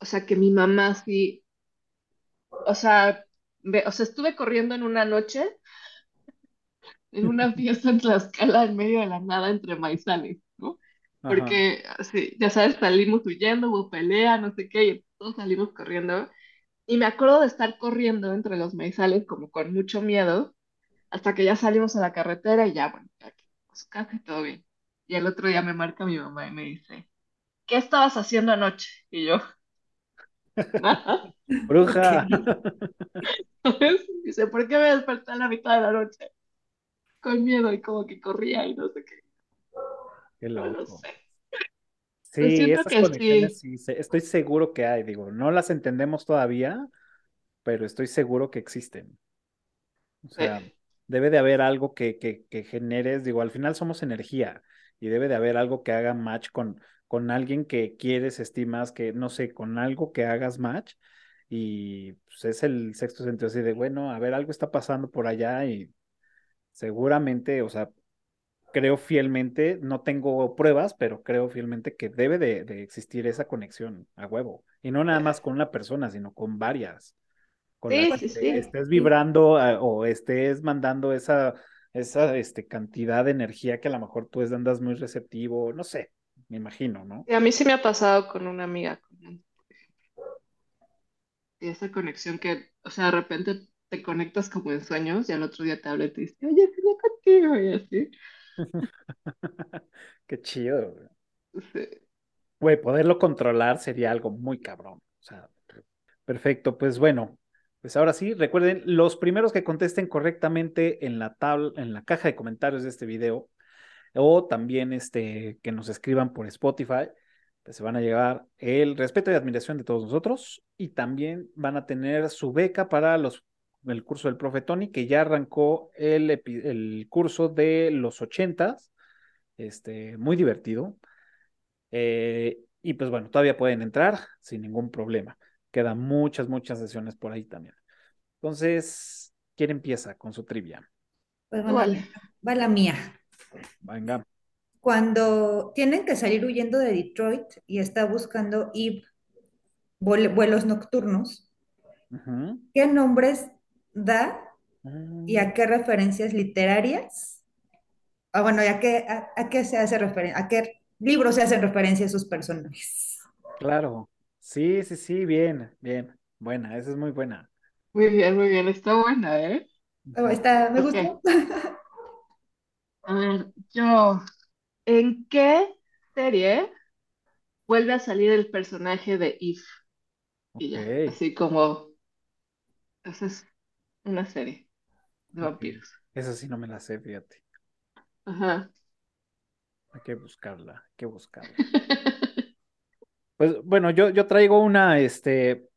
o sea, que mi mamá sí, o sea, o sea, estuve corriendo en una noche, en una [LAUGHS] fiesta en Tlaxcala, en medio de la nada, entre maizales, ¿no? Porque, así, ya sabes, salimos huyendo, hubo pelea, no sé qué, y todos salimos corriendo. Y me acuerdo de estar corriendo entre los maizales como con mucho miedo, hasta que ya salimos a la carretera y ya, bueno, aquí, pues casi todo bien. Y el otro día me marca mi mamá y me dice, ¿qué estabas haciendo anoche? Y yo, [LAUGHS] Bruja. Dice, ¿por qué me desperté a la mitad de la noche? Con miedo y como que corría y no sé qué. Qué loco. No sé. Sí, esas conexiones sí. estoy seguro que hay, digo, no las entendemos todavía, pero estoy seguro que existen. O sea, debe de haber algo que, que, que generes, digo, al final somos energía y debe de haber algo que haga match con, con alguien que quieres, estimas, que no sé, con algo que hagas match y pues, es el sexto sentido así de, bueno, a ver, algo está pasando por allá y seguramente, o sea, creo fielmente, no tengo pruebas, pero creo fielmente que debe de, existir esa conexión a huevo. Y no nada más con una persona, sino con varias. Con sí, las sí, que sí. estés vibrando o estés mandando esa, esa este, cantidad de energía que a lo mejor tú andas muy receptivo, no sé, me imagino, ¿no? Y a mí sí me ha pasado con una amiga. Y esa conexión que, o sea, de repente te conectas como en sueños y al otro día te habla y te dice, oye, estoy contigo y así. [LAUGHS] Qué chido, güey. Sí. Güey, poderlo controlar sería algo muy cabrón. O sea, perfecto. Pues bueno, pues ahora sí, recuerden, los primeros que contesten correctamente en la tabla, en la caja de comentarios de este video, o también este, que nos escriban por Spotify, pues se van a llevar el respeto y admiración de todos nosotros y también van a tener su beca para los, el curso del profe Tony, que ya arrancó el, el curso de los ochentas, este, muy divertido. Eh, y pues bueno, todavía pueden entrar sin ningún problema. Quedan muchas, muchas sesiones por ahí también. Entonces, ¿quién empieza con su trivia? Pues bueno, Vale. va la mía. Venga. Cuando tienen que salir huyendo de Detroit y está buscando Eve vuelos nocturnos. ¿qué nombres da y Mm, a qué referencias literarias? Ah, bueno, ¿y a qué, a, a qué se hace referencia? ¿A qué libros se hacen referencia a sus personajes? Claro. Sí, sí, sí, bien, bien. Buena, esa es muy buena. Muy bien, muy bien, está buena, ¿eh? Oh, está, me Ok. gustó. A ver, yo, ¿en qué serie vuelve a salir el personaje de Eve? Y ya, Ok, así como, esa es una serie de vampiros. Esa sí no me la sé, fíjate. Ajá. Hay que buscarla, hay que buscarla. [LAUGHS] Pues bueno, yo, yo traigo una, este,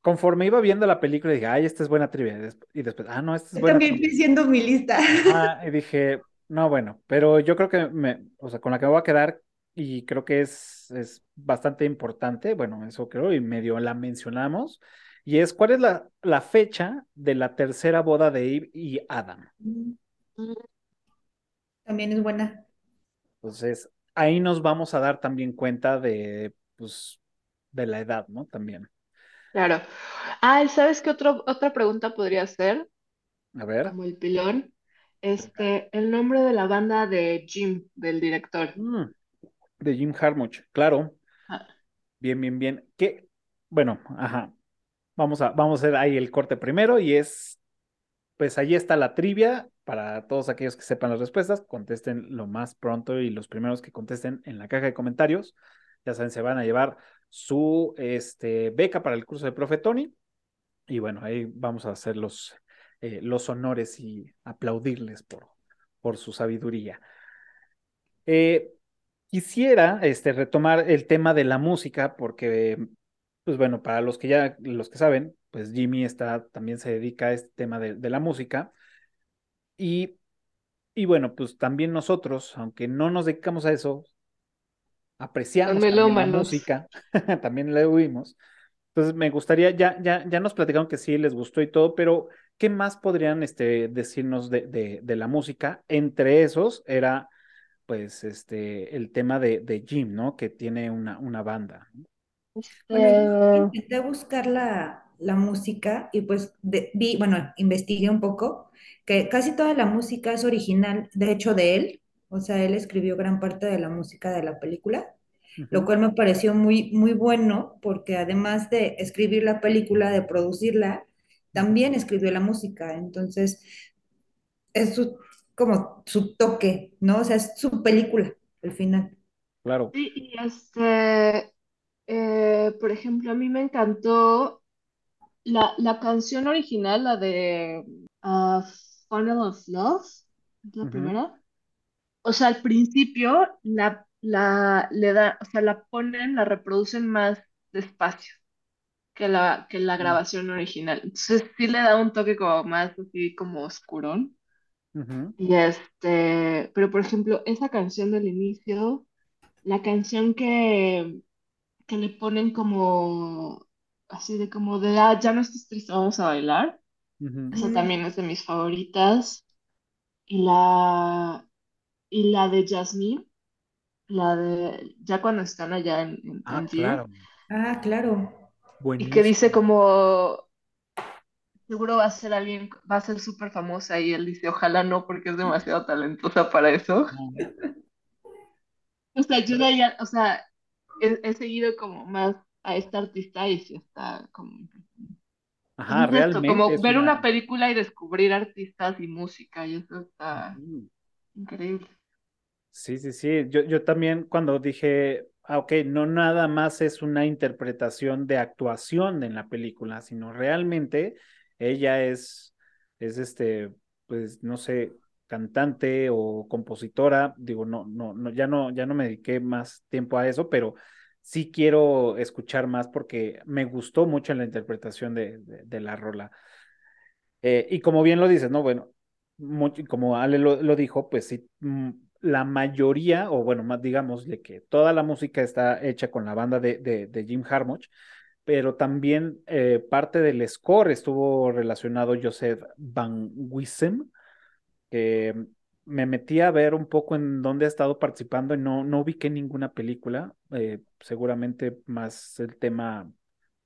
conforme iba viendo la película, dije, ay, esta es buena trivia. Y desp- y después, ah, no, esta es Yo buena también fui haciendo mi lista. Ah, y dije, no, bueno, pero yo creo que me, o sea, con la que me voy a quedar, y creo que es, es bastante importante, bueno, eso creo, y medio la mencionamos, y es, ¿cuál es la, la fecha de la tercera boda de Eve y Adam? También es buena. Entonces, ahí nos vamos a dar también cuenta de, pues, de la edad, ¿no? También. Claro. Ah, ¿y ¿sabes qué otro, otra pregunta podría ser? A ver. Como el pilón. Este, el nombre de la banda de Jim, del director. Mm, de Jim Harmuch, claro. Ah, Bien, bien, bien. ¿Qué? Bueno, ajá. Vamos a, vamos a hacer ahí el corte primero y es, pues ahí está la trivia para todos aquellos que sepan las respuestas, contesten lo más pronto y los primeros que contesten en la caja de comentarios, ya saben, se van a llevar su este, beca para el curso de Profe Tony y bueno, ahí vamos a hacer los, eh, los honores y aplaudirles por, por su sabiduría. Eh, quisiera este, retomar el tema de la música porque pues bueno, para los que ya, los que saben, pues Jimmy está, también se dedica a este tema de, de la música. Y, y bueno, pues también nosotros, aunque no nos dedicamos a eso, apreciamos también la música, [LAUGHS] también la oímos. Entonces me gustaría, ya, ya, ya nos platicaron que sí les gustó y todo, pero ¿qué más podrían este, decirnos de, de, de la música? Entre esos era pues este el tema de, de Jim, ¿no? Que tiene una, una banda. ¿no? Bueno, Eh, intenté buscar la, la música y pues de- vi, bueno, investigué un poco, que casi toda la música es original, de hecho, de él. O sea, él escribió gran parte de la música de la película, lo cual me pareció muy, muy bueno porque además de escribir la película, de producirla, también escribió la música. Entonces, es su, como su toque, ¿no? O sea, es su película, al final. claro. sí, y este, eh, por ejemplo, a mí me encantó la, la canción original, la de ah, Funnel of Love, es la primera. O sea, al principio la, la, le da, o sea, la ponen, la reproducen más despacio que la, que la grabación original. Entonces sí le da un toque como más así como oscurón. Ujú. Y este, pero por ejemplo, esa canción del inicio, la canción que, que le ponen como así de como de ah, ya no estés triste, vamos a bailar. Ujú. Esa Mm, también es de mis favoritas. Y la, y la de Jasmine, la de ya cuando están allá en, en Ah, Tangier, claro. Ah, claro. Y que dice como seguro va a ser alguien, va a ser súper famosa y él dice, ojalá no, porque es demasiado talentosa para eso. [LAUGHS] O sea, yo de ahí, o sea, he, he seguido como más a esta artista y sí está como... Ajá, esto, realmente como es ver una. una película y descubrir artistas y música, y eso está increíble. Sí, sí, sí. Yo, yo también cuando dije, ah, ok, no nada más es una interpretación de actuación en la película, sino realmente ella es, es este, pues, no sé, cantante o compositora. Digo, no, no, no, ya no, ya no me dediqué más tiempo a eso, pero sí quiero escuchar más porque me gustó mucho la interpretación de, de, la rola. Eh, y como bien lo dices, ¿no? Bueno, mucho- como Ale lo, lo dijo, pues sí, mm, la mayoría, o bueno, más digamos, de que toda la música está hecha con la banda de, de, Jim Harmuch, pero también eh, parte del score estuvo relacionado Joseph Van Wissem, que me metí a ver un poco en dónde ha estado participando y no, no ubiqué ninguna película, eh, seguramente más el tema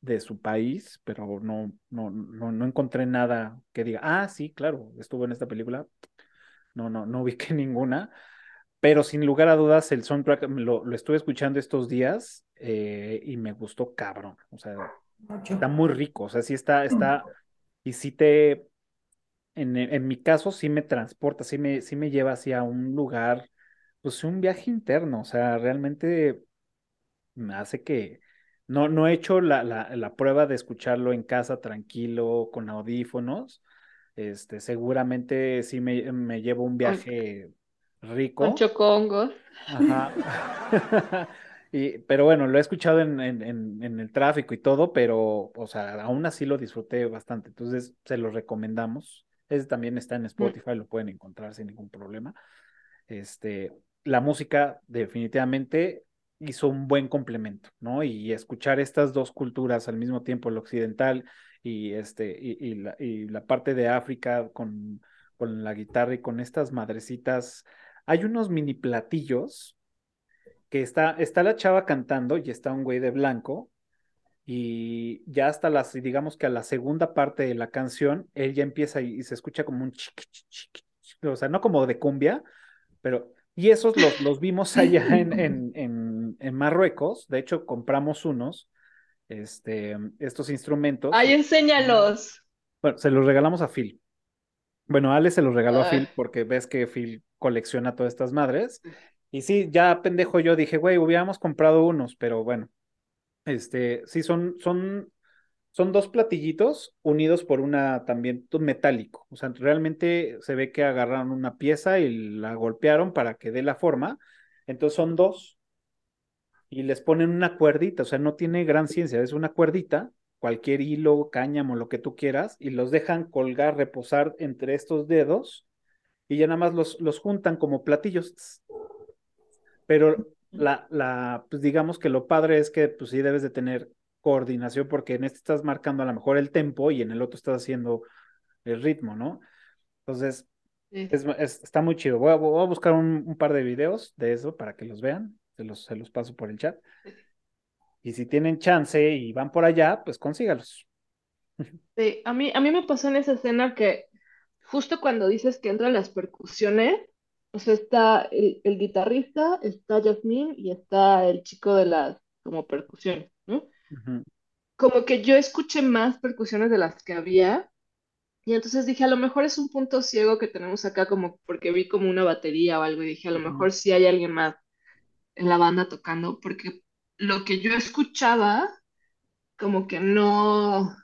de su país, pero no, no, no, no encontré nada que diga, ah, sí, claro, estuvo en esta película. No, no, no ubiqué [LAUGHS] ninguna, pero sin lugar a dudas el soundtrack lo, lo estuve escuchando estos días eh, y me gustó cabrón, o sea, Mucho. está muy rico, o sea, sí está, está, y sí te, en, en mi caso sí me transporta, sí me, sí me lleva hacia un lugar, pues un viaje interno, o sea, realmente me hace que no, no he hecho la, la, la prueba de escucharlo en casa tranquilo, con audífonos. Este, seguramente sí me, me llevo un Con, viaje con rico. chocongos. Ajá. [LAUGHS] [LAUGHS] Y, pero bueno, lo he escuchado en, en, en, en el tráfico y todo, pero, o sea, aún así lo disfruté bastante. Entonces, se lo recomendamos. Ese también está en Mm, Spotify, lo pueden encontrar sin ningún problema. Este, la música definitivamente hizo un buen complemento, ¿no? Y escuchar estas dos culturas al mismo tiempo, el occidental y, este, y, y la, y la parte de África con, con la guitarra y con estas madrecitas. Hay unos mini platillos que está, está la chava cantando y está un güey de blanco y ya hasta las, digamos que a la segunda parte de la canción, él ya empieza y, y se escucha como un chiqui, chiqui, chiqui, o sea, no como de cumbia, pero, y esos los, los vimos allá en, [LAUGHS] en, en, en Marruecos, de hecho compramos unos, este, estos instrumentos, Ay, enséñalos. bueno, se los regalamos a Phil. Bueno, Ale se los regaló a Phil porque ves que Phil colecciona todas estas madres. Y sí, ya pendejo yo dije, güey, hubiéramos comprado unos, pero bueno, este, sí, son, son, son dos platillitos unidos por una también metálico. O sea, realmente se ve que agarraron una pieza y la golpearon para que dé la forma. Entonces son dos y les ponen una cuerdita, o sea, no tiene gran ciencia, es una cuerdita, cualquier hilo, cáñamo, lo que tú quieras, y los dejan colgar, reposar entre estos dedos y ya nada más los, los juntan como platillos. Pero la, la, pues digamos que lo padre es que pues sí debes de tener coordinación porque en este estás marcando a lo mejor el tempo y en el otro estás haciendo el ritmo, ¿no? Entonces, sí. es, es- está muy chido. Voy a, voy a buscar un, un par de videos de eso para que los vean. Se los, se los paso por el chat. Y si tienen chance y van por allá, pues consígalos. [LAUGHS] Sí, a mí, a mí me pasó en esa escena que justo cuando dices que entran las percusiones, o sea, está el, el guitarrista, está Jasmine y está el chico de las como percusiones, ¿no? Como que yo escuché más percusiones de las que había y entonces dije, a lo mejor es un punto ciego que tenemos acá como porque vi como una batería o algo y dije, a lo mejor sí hay alguien más en la banda tocando porque lo que yo escuchaba como que no...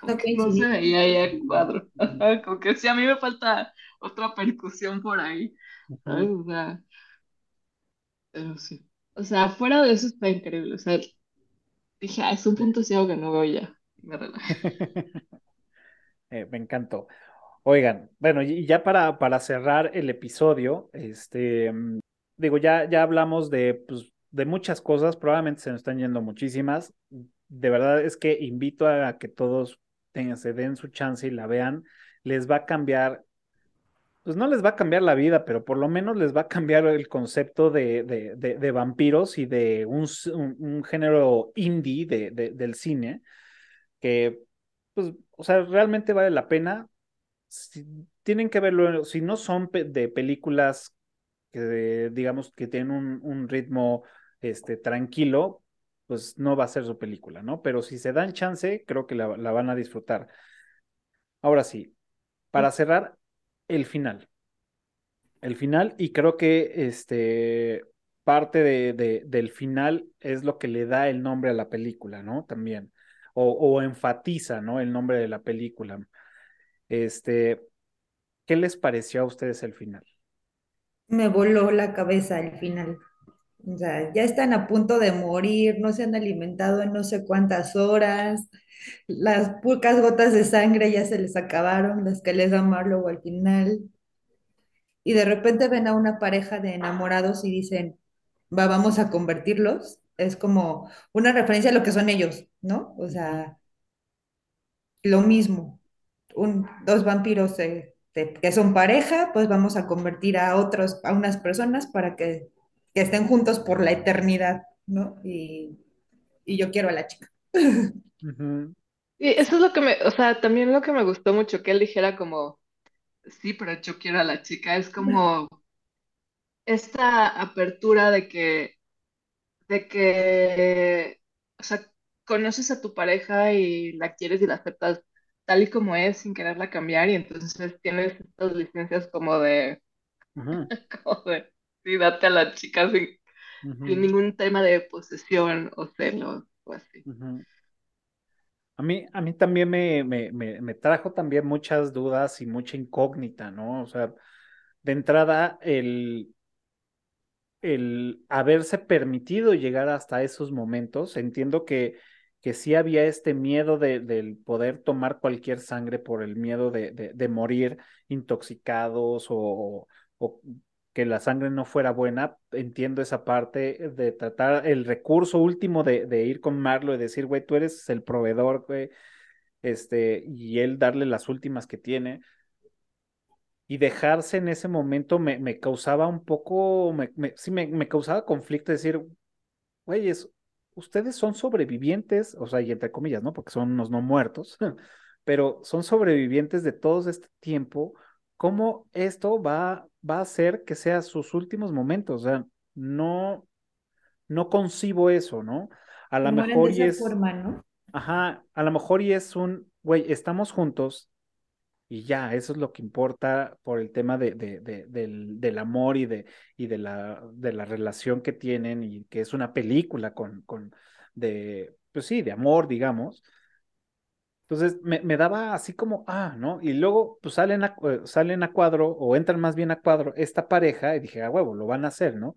como No no se veía ahí el cuadro. [LAUGHS] Como que sí, a mí me falta otra percusión por ahí. O sea, pero sí. O sea, fuera de eso está increíble. O sea, dije, ah, es un punto ciego que no veo ya. Me relajé. [LAUGHS] Eh, me encantó. Oigan, bueno, y ya para, para cerrar el episodio, este, mm, digo, ya, ya hablamos de, pues, de muchas cosas, probablemente se nos están yendo muchísimas. De verdad es que invito a que todos se den su chance y la vean. Les va a cambiar, pues no les va a cambiar la vida, pero por lo menos les va a cambiar el concepto de, de, de, vampiros y de un, un, género indie de, del cine, que, pues, o sea, realmente vale la pena. Tienen que verlo, si no son de películas que digamos que tienen un, un ritmo este, tranquilo, pues no va a ser su película, ¿no? Pero si se dan chance, creo que la, van a disfrutar. Ahora sí, para cerrar, el final. El final, y creo que este, parte de, de, del final es lo que le da el nombre a la película, ¿no? También, o, o enfatiza, ¿no? El nombre de la película. Este, ¿qué les pareció a ustedes el final? Me voló la cabeza al final. O sea, ya están a punto de morir, no se han alimentado en no sé cuántas horas, las pocas gotas de sangre ya se les acabaron, las que les da Marlowe al final. Y de repente ven a una pareja de enamorados y dicen, va, vamos a convertirlos. Es como una referencia a lo que son ellos, ¿no? O sea, lo mismo. Un, dos vampiros eh, que son pareja, pues vamos a convertir a otros, a unas personas para que que estén juntos por la eternidad, ¿no? Y, y yo quiero a la chica. Uh -huh. Y eso es lo que me, o sea, también lo que me gustó mucho, que él dijera como, sí, pero yo quiero a la chica, es como esta apertura de que, de que, o sea, conoces a tu pareja y la quieres y la aceptas tal y como es, sin quererla cambiar, y entonces tienes estas licencias como de, uh [LAUGHS] -huh. como de sí, date a la chica sin, uh -huh. sin ningún tema de posesión o celos o así. Uh -huh. A mí, a mí también me, me, me, me, trajo también muchas dudas y mucha incógnita, ¿no? O sea, de entrada, el, el haberse permitido llegar hasta esos momentos, entiendo que, que sí había este miedo de, del poder tomar cualquier sangre por el miedo de, de, de morir intoxicados o, o que la sangre no fuera buena, entiendo esa parte de tratar el recurso último de, ir con Marlo y decir, güey, tú eres el proveedor, güey, este, y él darle las últimas que tiene. Y dejarse en ese momento me, causaba un poco, me, me, sí, me causaba conflicto decir, güeyes, ustedes son sobrevivientes, o sea, y entre comillas, ¿no? Porque son unos no muertos, [LAUGHS] pero son sobrevivientes de todo este tiempo. ¿Cómo esto va va a hacer que sea sus últimos momentos. O sea, no, no concibo eso, ¿no? A lo mejor y es. Forma, ¿no? Ajá, a lo mejor y es un, güey, estamos juntos y ya, eso es lo que importa por el tema de, de, de, del, del, amor y, de, y de, la, de la relación que tienen y que es una película con, con de, pues sí, de amor, digamos. Entonces me, me, daba así como, ah, ¿no? Y luego pues salen a, eh, salen a cuadro o entran más bien a cuadro esta pareja y dije, a huevo, lo van a hacer, ¿no?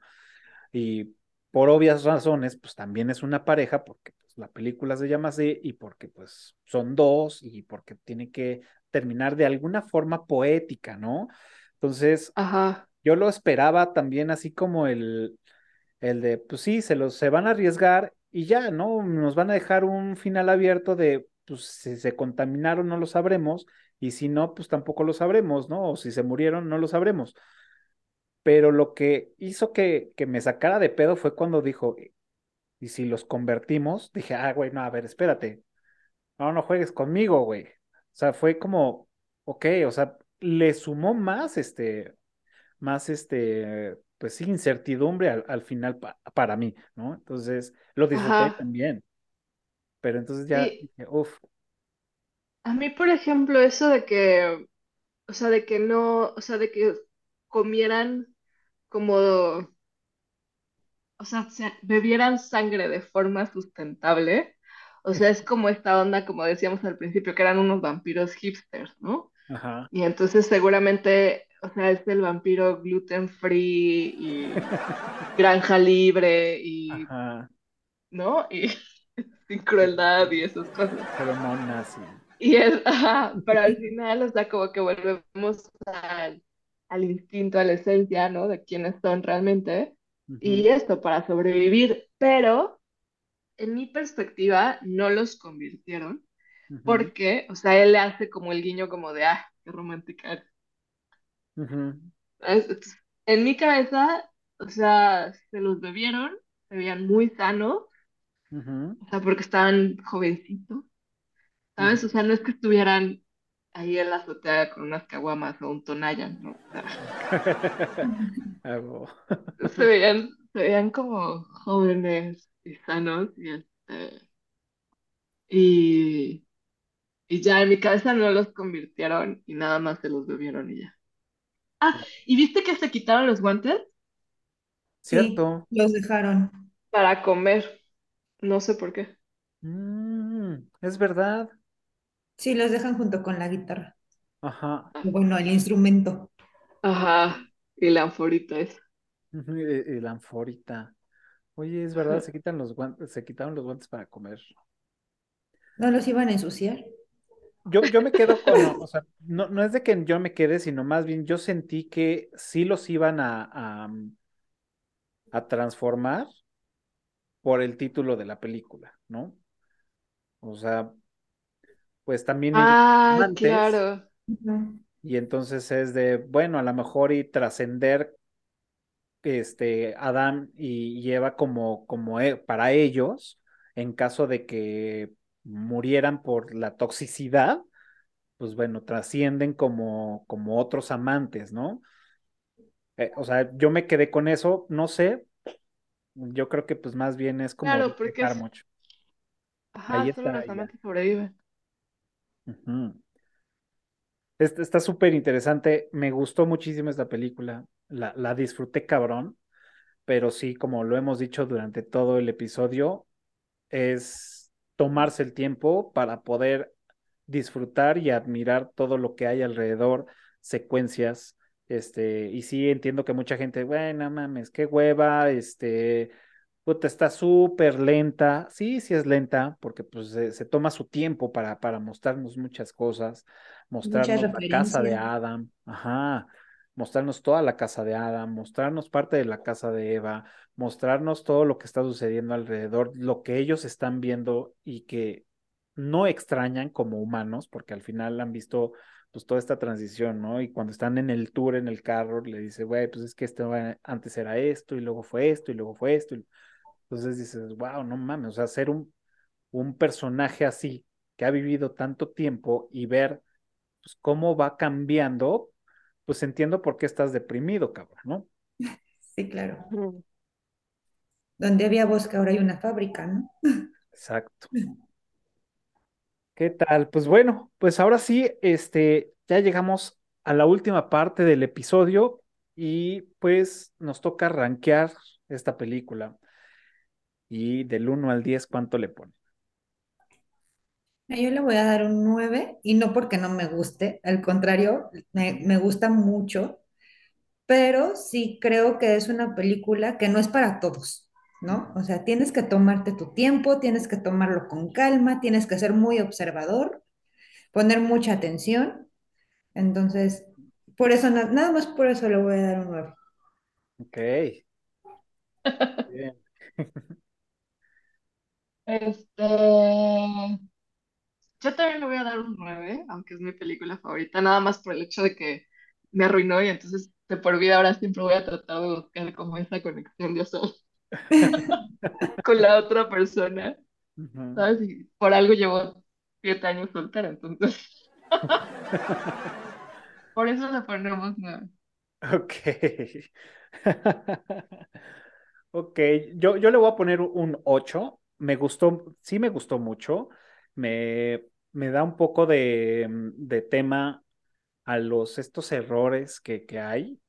Y por obvias razones, pues también es una pareja porque pues, la película se llama así y porque pues son dos y porque tiene que terminar de alguna forma poética, ¿no? Entonces, Ajá. yo lo esperaba también así como el, el de, pues sí, se los se van a arriesgar y ya, ¿no? Nos van a dejar un final abierto de, pues si se contaminaron no lo sabremos, y si no, pues tampoco lo sabremos, ¿no? O si se murieron no lo sabremos. Pero lo que hizo que, que me sacara de pedo fue cuando dijo, y si los convertimos, dije, ah, güey, no, a ver, espérate, no, no juegues conmigo, güey. O sea, fue como, ok, o sea, le sumó más, este, más, este, pues sí, incertidumbre al, al final pa para mí, ¿no? Entonces, lo disfruté Ajá. también. Pero entonces ya, Sí. uff. A mí, por ejemplo, eso de que, o sea, de que no, o sea, de que comieran como, o sea, se- bebieran sangre de forma sustentable. O sea, es como esta onda, como decíamos al principio, que eran unos vampiros hipsters, ¿no? Ajá. Y entonces seguramente, o sea, es el vampiro gluten free y [LAUGHS] granja libre y, Ajá. ¿no? Y sin crueldad y esas cosas. Pero no nazi. Y es, ajá, pero al final, o sea, como que volvemos al, al instinto, a la esencia, ¿no? De quiénes son realmente. Y esto para sobrevivir, pero en mi perspectiva no los convirtieron Ujú, porque, o sea, él le hace como el guiño como de, ah, qué romántica. eres". ujú, Es- es- En mi cabeza, o sea, se los bebieron, se veían muy sanos, o sea, porque estaban jovencitos, ¿sabes? O sea, no es que estuvieran ahí en la azotea con unas caguamas o un Tonayan, ¿no? O sea, [LAUGHS] se veían, se veían como jóvenes y sanos y este, y, y ya en mi cabeza no los convirtieron y nada más se los bebieron y ya. Ah, ¿y viste que se quitaron los guantes Sí, Cierto. los dejaron. para comer? No sé por qué. Mm, es verdad. Sí, los dejan junto con la guitarra. Ajá. Bueno, el instrumento. Ajá, y la anforita es. Y la anforita. Oye, es verdad, se quitan los guantes, se quitaron los guantes para comer. No los iban a ensuciar. Yo, yo me quedo con, [LAUGHS] o sea, no, no es de que yo me quede, sino más bien yo sentí que sí los iban a, a, a transformar por el título de la película, ¿no? O sea, pues también Ah, claro. Y entonces es de, bueno, a lo mejor y trascender este Adán y y Eva como, como e- para ellos, en caso de que murieran por la toxicidad, pues bueno, trascienden como, como otros amantes, ¿no? Eh, o sea, yo me quedé con eso, no sé, yo creo que pues más bien es como Claro, porque es, mucho. ajá, Ahí solo está los. Este- Está súper interesante, me gustó muchísimo esta película, la, la disfruté cabrón, pero sí, como lo hemos dicho durante todo el episodio, es tomarse el tiempo para poder disfrutar y admirar todo lo que hay alrededor, secuencias, este, y sí entiendo que mucha gente, bueno, mames, qué hueva, este, puta, está súper lenta, sí, sí es lenta, porque pues se, se toma su tiempo para, para mostrarnos muchas cosas, Muchas mostrarnos la casa de. Adam, ajá, mostrarnos toda la casa de Adam, mostrarnos parte de la casa de Eva, mostrarnos todo lo que está sucediendo alrededor, lo que ellos están viendo y que no extrañan como humanos, porque al final han visto pues toda esta transición, ¿no? Y cuando están en el tour, en el carro, le dice, güey, pues es que esto eh, antes era esto, y luego fue esto, y luego fue esto. y- Entonces dices, wow, no mames, o sea, ser un, un personaje así, que ha vivido tanto tiempo y ver pues, cómo va cambiando, pues entiendo por qué estás deprimido, cabrón, ¿no? [LAUGHS] Sí, claro. Donde había bosque, ahora hay una fábrica, ¿no? Exacto. [LAUGHS] ¿Qué tal? Pues bueno, pues ahora sí, este, ya llegamos a la última parte del episodio y pues nos toca rankear esta película. Y del 1 al 10, ¿cuánto le pone? Yo le voy a dar un 9 y no porque no me guste, al contrario, me, me gusta mucho, pero sí creo que es una película que no es para todos, ¿no? O sea, tienes que tomarte tu tiempo, tienes que tomarlo con calma, tienes que ser muy observador, poner mucha atención. Entonces, por eso, na- nada más por eso le voy a dar un 9. Ok. Bien. [LAUGHS] Este, yo también le voy a dar un 9, aunque es mi película favorita, nada más por el hecho de que me arruinó y entonces de por vida ahora siempre voy a tratar de buscar como esa conexión de soy [LAUGHS] con la otra persona. ¿sabes? Y por algo llevo siete años soltera, entonces [LAUGHS] por eso le ponemos 9. Ok. [LAUGHS] Ok, yo, yo le voy a poner un 8. Me gustó, sí me gustó mucho. Me, me da un poco de, de tema a los estos errores que, que hay.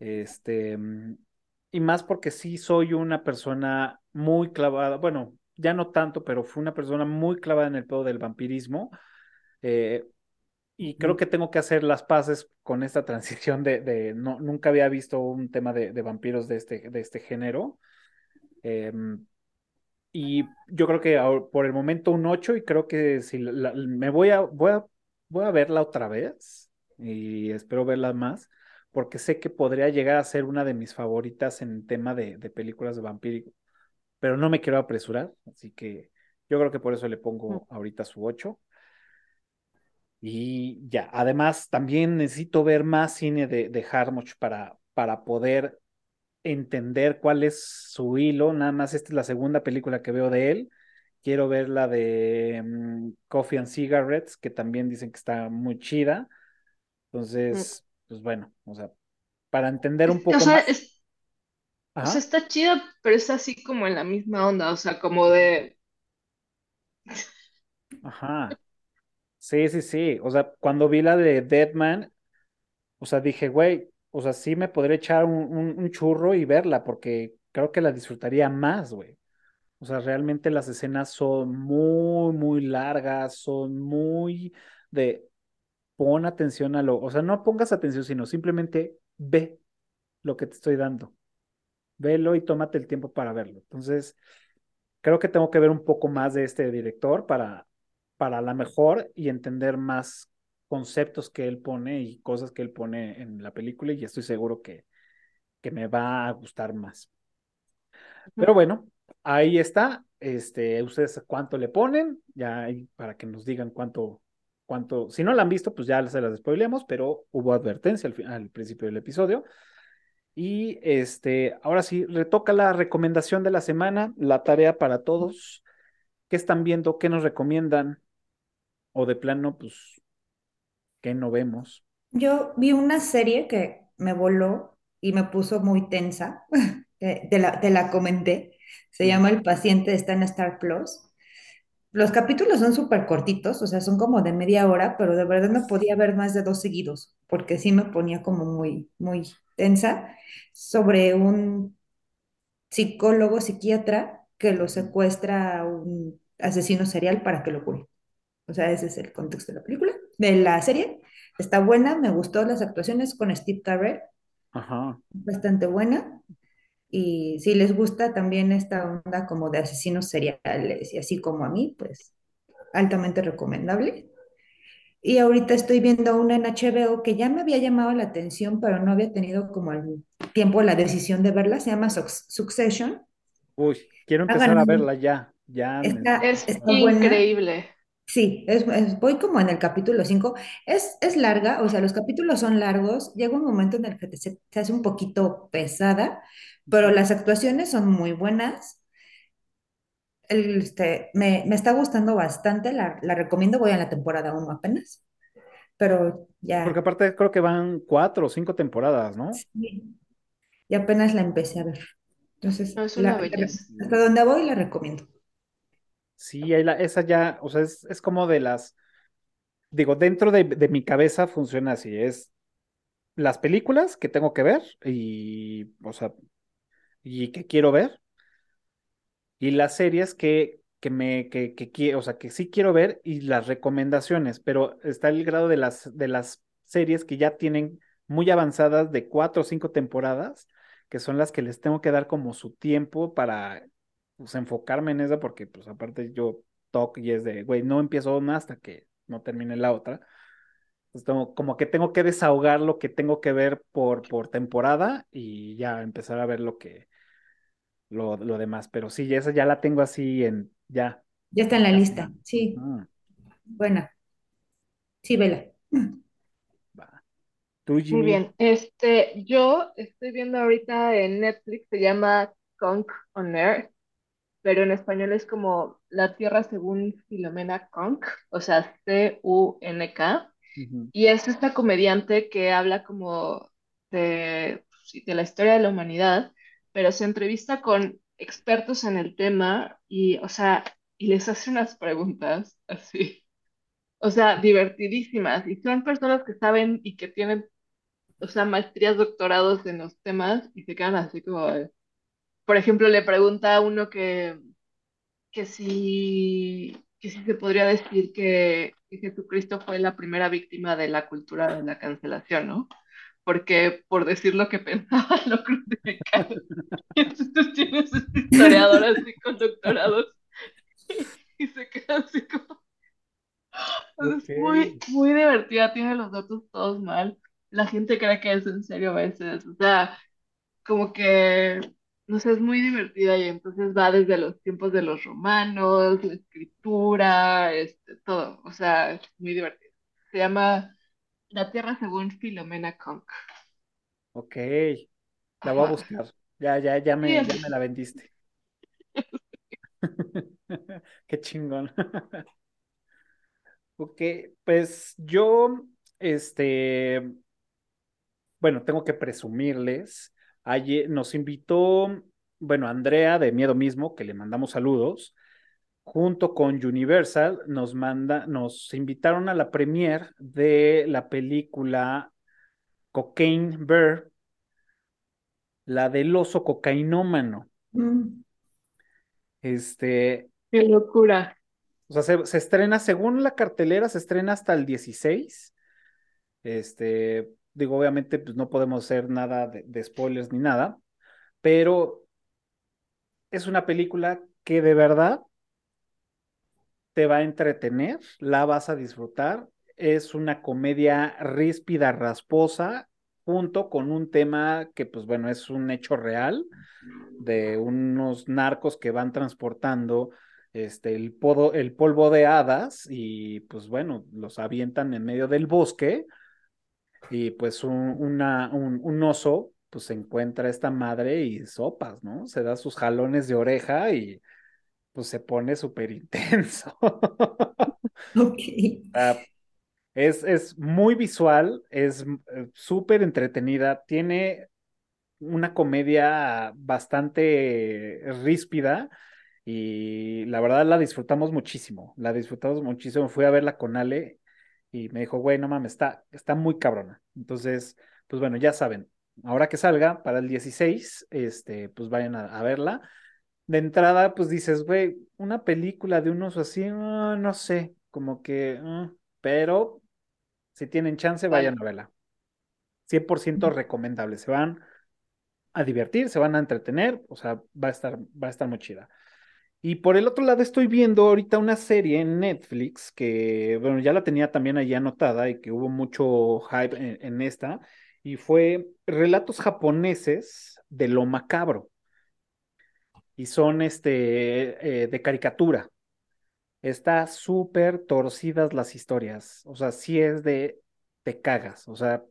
Este, y más porque sí soy una persona muy clavada, bueno, ya no tanto, pero fui una persona muy clavada en el pedo del vampirismo. Eh, y creo que tengo que hacer las paces con esta transición de, de no, nunca había visto un tema de, de vampiros de este, de este género. Eh, y yo creo que por el momento un 8 y creo que si me voy a, voy a, voy a verla otra vez y espero verla más porque sé que podría llegar a ser una de mis favoritas en tema de, de películas de vampírico, pero no me quiero apresurar, así que yo creo que por eso le pongo ahorita su 8. Y ya, además también necesito ver más cine de, de Harmuch para, para poder entender cuál es su hilo. Nada más esta es la segunda película que veo de él. Quiero ver la de mm, Coffee and Cigarettes, que también dicen que está muy chida. Entonces, pues bueno, o sea, para entender un poco o sea, más. o sea, está chida, pero es así como en la misma onda, o sea, como de... Ajá. Sí, sí, sí. O sea, cuando vi la de Deadman, o sea, dije, güey, o sea, sí me podría echar un, churro y verla, porque creo que la disfrutaría más, güey. O sea, realmente las escenas son muy, muy largas, son muy de pon atención a lo, o sea, no pongas atención, sino simplemente ve lo que te estoy dando. Velo y tómate el tiempo para verlo. Entonces, creo que tengo que ver un poco más de este director para, para la mejor y entender más conceptos que él pone y cosas que él pone en la película y estoy seguro que, que me va a gustar más. Pero bueno, ahí está. Este, ustedes cuánto le ponen, ya para que nos digan cuánto, cuánto, si no la han visto, pues ya se las spoilemos, pero hubo advertencia al, al principio del episodio. Y este, ahora sí, retoca la recomendación de la semana, la tarea para todos. ¿Qué están viendo? ¿Qué nos recomiendan? O de plano, pues ¿Qué no vemos? Yo vi una serie que me voló y me puso muy tensa, [LAUGHS] te la, te la comenté, se llama El paciente, está en Star Plus. Los capítulos son súper cortitos, o sea, son como de media hora, pero de verdad no podía ver más de dos seguidos, porque sí me ponía como muy, muy tensa, sobre un psicólogo, psiquiatra, que lo secuestra a un asesino serial para que lo cure. O sea, ese es el contexto de la película de la serie. Está buena, me gustó las actuaciones con Steve Carell. Ajá. Bastante buena. Y si les gusta también esta onda como de asesinos seriales y así como a mí, pues altamente recomendable. Y ahorita estoy viendo una en HBO que ya me había llamado la atención, pero no había tenido como el tiempo, la decisión de verla. Se llama Succession. Uy, quiero empezar a verla ya. ya está, es increíble. Sí, es, voy como en el capítulo 5. Es, es larga, o sea, los capítulos son largos. Llega un momento en el que se, hace un poquito pesada, pero las actuaciones son muy buenas. este, me, está gustando bastante, la, recomiendo. Voy a la temporada 1 apenas, pero ya. Porque aparte creo que van cuatro o cinco temporadas, ¿no? Sí, y apenas la empecé a ver. Entonces, es una hasta donde voy la recomiendo. Sí, esa ya, o sea, es, como de las, digo, dentro de, mi cabeza funciona así, es las películas que tengo que ver y, o sea, y que quiero ver, y las series que, que me, que, que, o sea, que sí quiero ver y las recomendaciones, pero está el grado de las, de las series que ya tienen muy avanzadas de cuatro o cinco temporadas, que son las que les tengo que dar como su tiempo para pues, enfocarme en esa porque, pues, aparte yo toco y es de, güey, no empiezo una hasta que no termine la otra. Pues como que tengo que desahogar lo que tengo que ver por, por temporada y ya empezar a ver lo que, lo, lo demás. Pero sí, esa ya la tengo así en, ya. Ya está en la lista, sí. Buena. Sí, vela. [CLEARS THROAT] Va. ¿Tú, Muy bien. Este, yo estoy viendo ahorita en Netflix, se llama Conk on Earth pero en español es como La Tierra según Filomena Conk, o sea, C-U-N-K. Y es esta comediante que habla como de, de la historia de la humanidad, pero se entrevista con expertos en el tema y, o sea, y les hace unas preguntas así, o sea, divertidísimas. Y son personas que saben y que tienen, o sea, maestrías, doctorados en los temas y se quedan así como, por ejemplo, le pregunta a uno que, que si, que se podría decir que, Jesucristo fue la primera víctima de la cultura de la cancelación, ¿no? Porque por decir lo que pensaba [LAUGHS] lo crucificaron. Entonces tienes este historiador así [LAUGHS] con doctorados y se queda así como... Es muy, muy divertida, tiene los datos todos mal. La gente cree que es en serio a veces. O sea, como que, no sé, es muy divertida y entonces va desde los tiempos de los romanos, la escritura, este, todo. O sea, es muy divertido. Se llama La Tierra según Filomena Conk. Ok, la voy a buscar. Ya, ya, ya me, ya me la vendiste. [LAUGHS] Qué chingón. [LAUGHS] Ok, pues yo, este, bueno, tengo que presumirles. Ayer nos invitó, bueno, Andrea de Miedo Mismo, que le mandamos saludos, junto con Universal, nos manda, nos invitaron a la premiere de la película Cocaine Bear, la del oso cocainómano. Mm. Este, Qué locura. O sea, se, estrena, según la cartelera, se estrena hasta el 16. Este, digo, obviamente, pues no podemos hacer nada de, de spoilers ni nada, pero es una película que de verdad te va a entretener, la vas a disfrutar. Es una comedia ríspida, rasposa, junto con un tema que, pues bueno, es un hecho real de unos narcos que van transportando este, el, el polvo de hadas y pues bueno, los avientan en medio del bosque y pues un, una, un, oso pues encuentra esta madre y sopas, ¿no? Se da sus jalones de oreja y pues se pone súper intenso. [LAUGHS] ok. es, es muy visual, es eh, súper entretenida, tiene una comedia bastante ríspida y la verdad la disfrutamos muchísimo, la disfrutamos muchísimo. Fui a verla con Ale y me dijo, güey, no mames, está, está muy cabrona. Entonces, pues bueno, ya saben, ahora que salga para el 16, este, pues vayan a, verla. De entrada, pues dices, güey, una película de unos así, ah, no sé, como que, ah", pero si tienen chance, vayan a verla. 100% recomendable, se van a divertir, se van a entretener, o sea, va a estar, va a estar muy chida. Y por el otro lado estoy viendo ahorita una serie en Netflix que, bueno, ya la tenía también ahí anotada y que hubo mucho hype en, esta, y fue Relatos japoneses de lo macabro. Y son este, eh, de caricatura. Está súper torcidas las historias. O sea, sí es de, te cagas. O sea,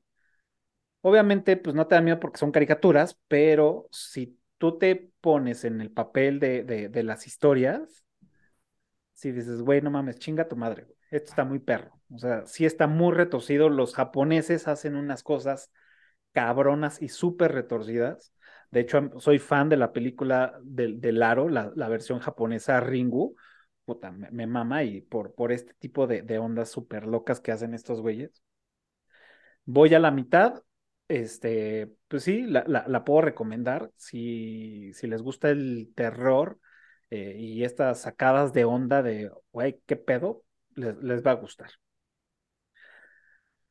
obviamente, pues no te da miedo porque son caricaturas, pero si tú te pones en el papel de, de, las historias, si dices, güey, no mames, chinga tu madre, esto está muy perro. O sea, sí está muy retorcido. Los japoneses hacen unas cosas cabronas y súper retorcidas. De hecho, soy fan de la película del de Laro, la, la, versión japonesa Ringu. Puta, me, mama y por, por este tipo de, ondas súper locas que hacen estos güeyes. Voy a la mitad, este, pues sí, la, la, puedo recomendar. Si, si les gusta el terror eh, y estas sacadas de onda de, güey, ¿qué pedo? Les, les va a gustar.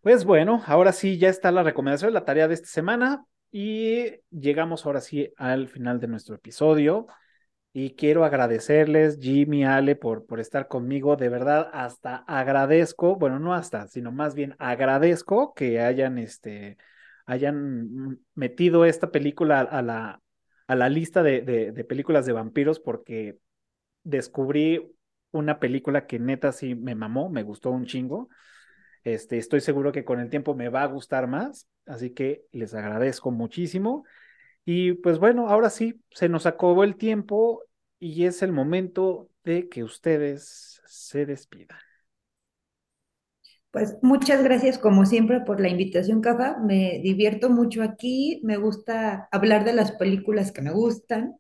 Pues bueno, ahora sí ya está la recomendación de la tarea de esta semana y llegamos ahora sí al final de nuestro episodio. Y quiero agradecerles, Jimmy, Ale, por, por estar conmigo. De verdad, hasta agradezco, bueno, no hasta, sino más bien agradezco que hayan este, hayan metido esta película a la, a la lista de, de, películas de vampiros porque descubrí una película que neta sí me mamó, me gustó un chingo. Este, estoy seguro que con el tiempo me va a gustar más, así que les agradezco muchísimo. Y pues bueno, ahora sí, se nos acabó el tiempo y es el momento de que ustedes se despidan. Pues muchas gracias como siempre por la invitación, Cafa. Me divierto mucho aquí. Me gusta hablar de las películas que me gustan,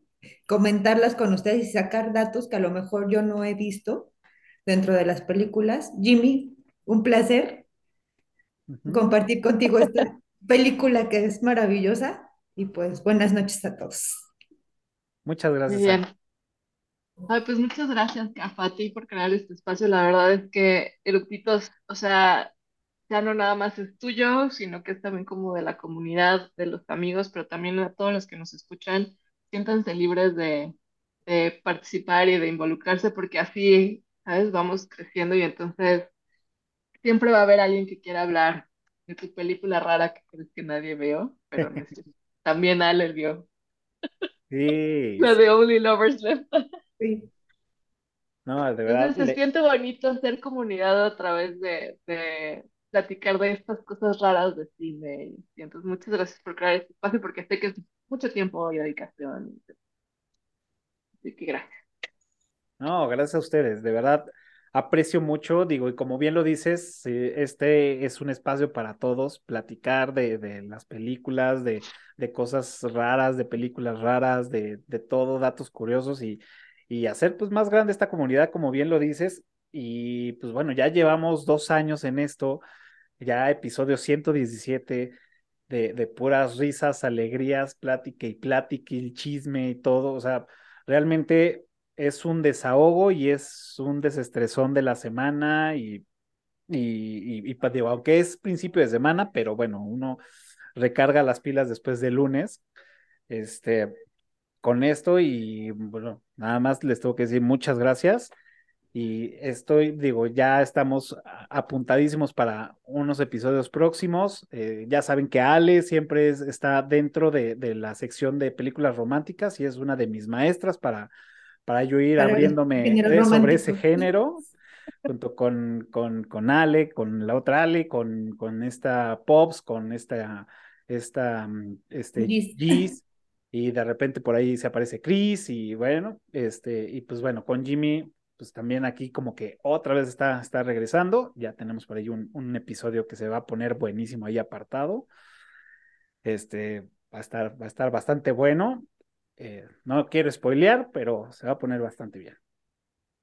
comentarlas con ustedes y sacar datos que a lo mejor yo no he visto dentro de las películas. Jimmy, un placer compartir contigo esta [LAUGHS] película que es maravillosa. Y pues buenas noches a todos. Muchas gracias. Ay, pues muchas gracias, Cafati, por crear este espacio. La verdad es que Eructitos, o sea, ya no nada más es tuyo, sino que es también como de la comunidad, de los amigos, pero también a todos los que nos escuchan, siéntanse libres de, de participar y de involucrarse, porque así, ¿sabes? Vamos creciendo y entonces siempre va a haber alguien que quiera hablar de tu película rara que crees que nadie veo, pero [LAUGHS] también Ale vio. Sí. La de Only Lovers Left. Sí. No, de verdad. Entonces se le- siente bonito hacer comunidad a través de, de platicar de estas cosas raras de cine. Y entonces muchas gracias por crear este espacio porque sé que es mucho tiempo y dedicación. Así que gracias. No, gracias a ustedes, de verdad aprecio mucho, digo, y como bien lo dices, eh, este es un espacio para todos, platicar de, de las películas, de, de cosas raras, de películas raras, de, de todo, datos curiosos y, y hacer pues más grande esta comunidad, como bien lo dices, y pues bueno, ya llevamos dos años en esto, ya episodio 117 de, de puras risas, alegrías, plática y plática y chisme y todo, o sea, realmente es un desahogo y es un desestresón de la semana y, y, y, aunque es principio de semana, pero bueno, uno recarga las pilas después del lunes, este, con esto y bueno, nada más les tengo que decir muchas gracias y estoy, digo, ya estamos apuntadísimos para unos episodios próximos. Eh, ya saben que Ale siempre es- está dentro de, de la sección de películas románticas y es una de mis maestras para, para yo ir Para abriéndome sobre ese género, junto con, con, con Ale, con la otra Ale, con, con esta Pops, con esta, esta, mm, este, Gis. Gis, y de repente por ahí se aparece Chris, y bueno, este, y pues bueno, con Jimmy, pues también aquí como que otra vez está, está regresando, ya tenemos por ahí un, un episodio que se va a poner buenísimo ahí apartado, este, va a estar, va a estar bastante bueno, eh, no quiero spoilear, pero se va a poner bastante bien.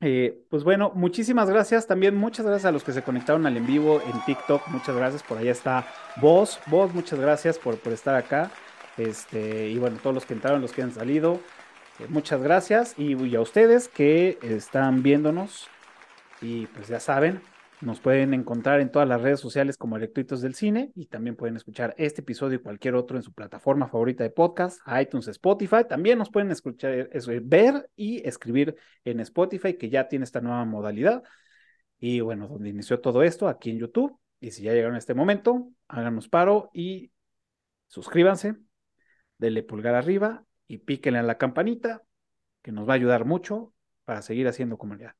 Eh, pues bueno, muchísimas gracias. También muchas gracias a los que se conectaron al en vivo en TikTok. Muchas gracias. Por allá está vos, vos, muchas gracias por, por estar acá. Este, y bueno, todos los que entraron, los que han salido, eh, muchas gracias. Y, y a ustedes que están viéndonos, y pues ya saben, nos pueden encontrar en todas las redes sociales como Electritos del Cine y también pueden escuchar este episodio y cualquier otro en su plataforma favorita de podcast, iTunes, Spotify. También nos pueden escuchar, eso, ver y escribir en Spotify, que ya tiene esta nueva modalidad. Y bueno, donde inició todo esto, aquí en YouTube. Y si ya llegaron a este momento, háganos paro y suscríbanse, denle pulgar arriba y píquenle a la campanita, que nos va a ayudar mucho para seguir haciendo comunidad.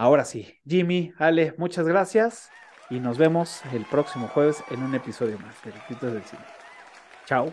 Ahora sí, Jimmy, Ale, muchas gracias y nos vemos el próximo jueves en un episodio más de Electritos del Cine. Chao.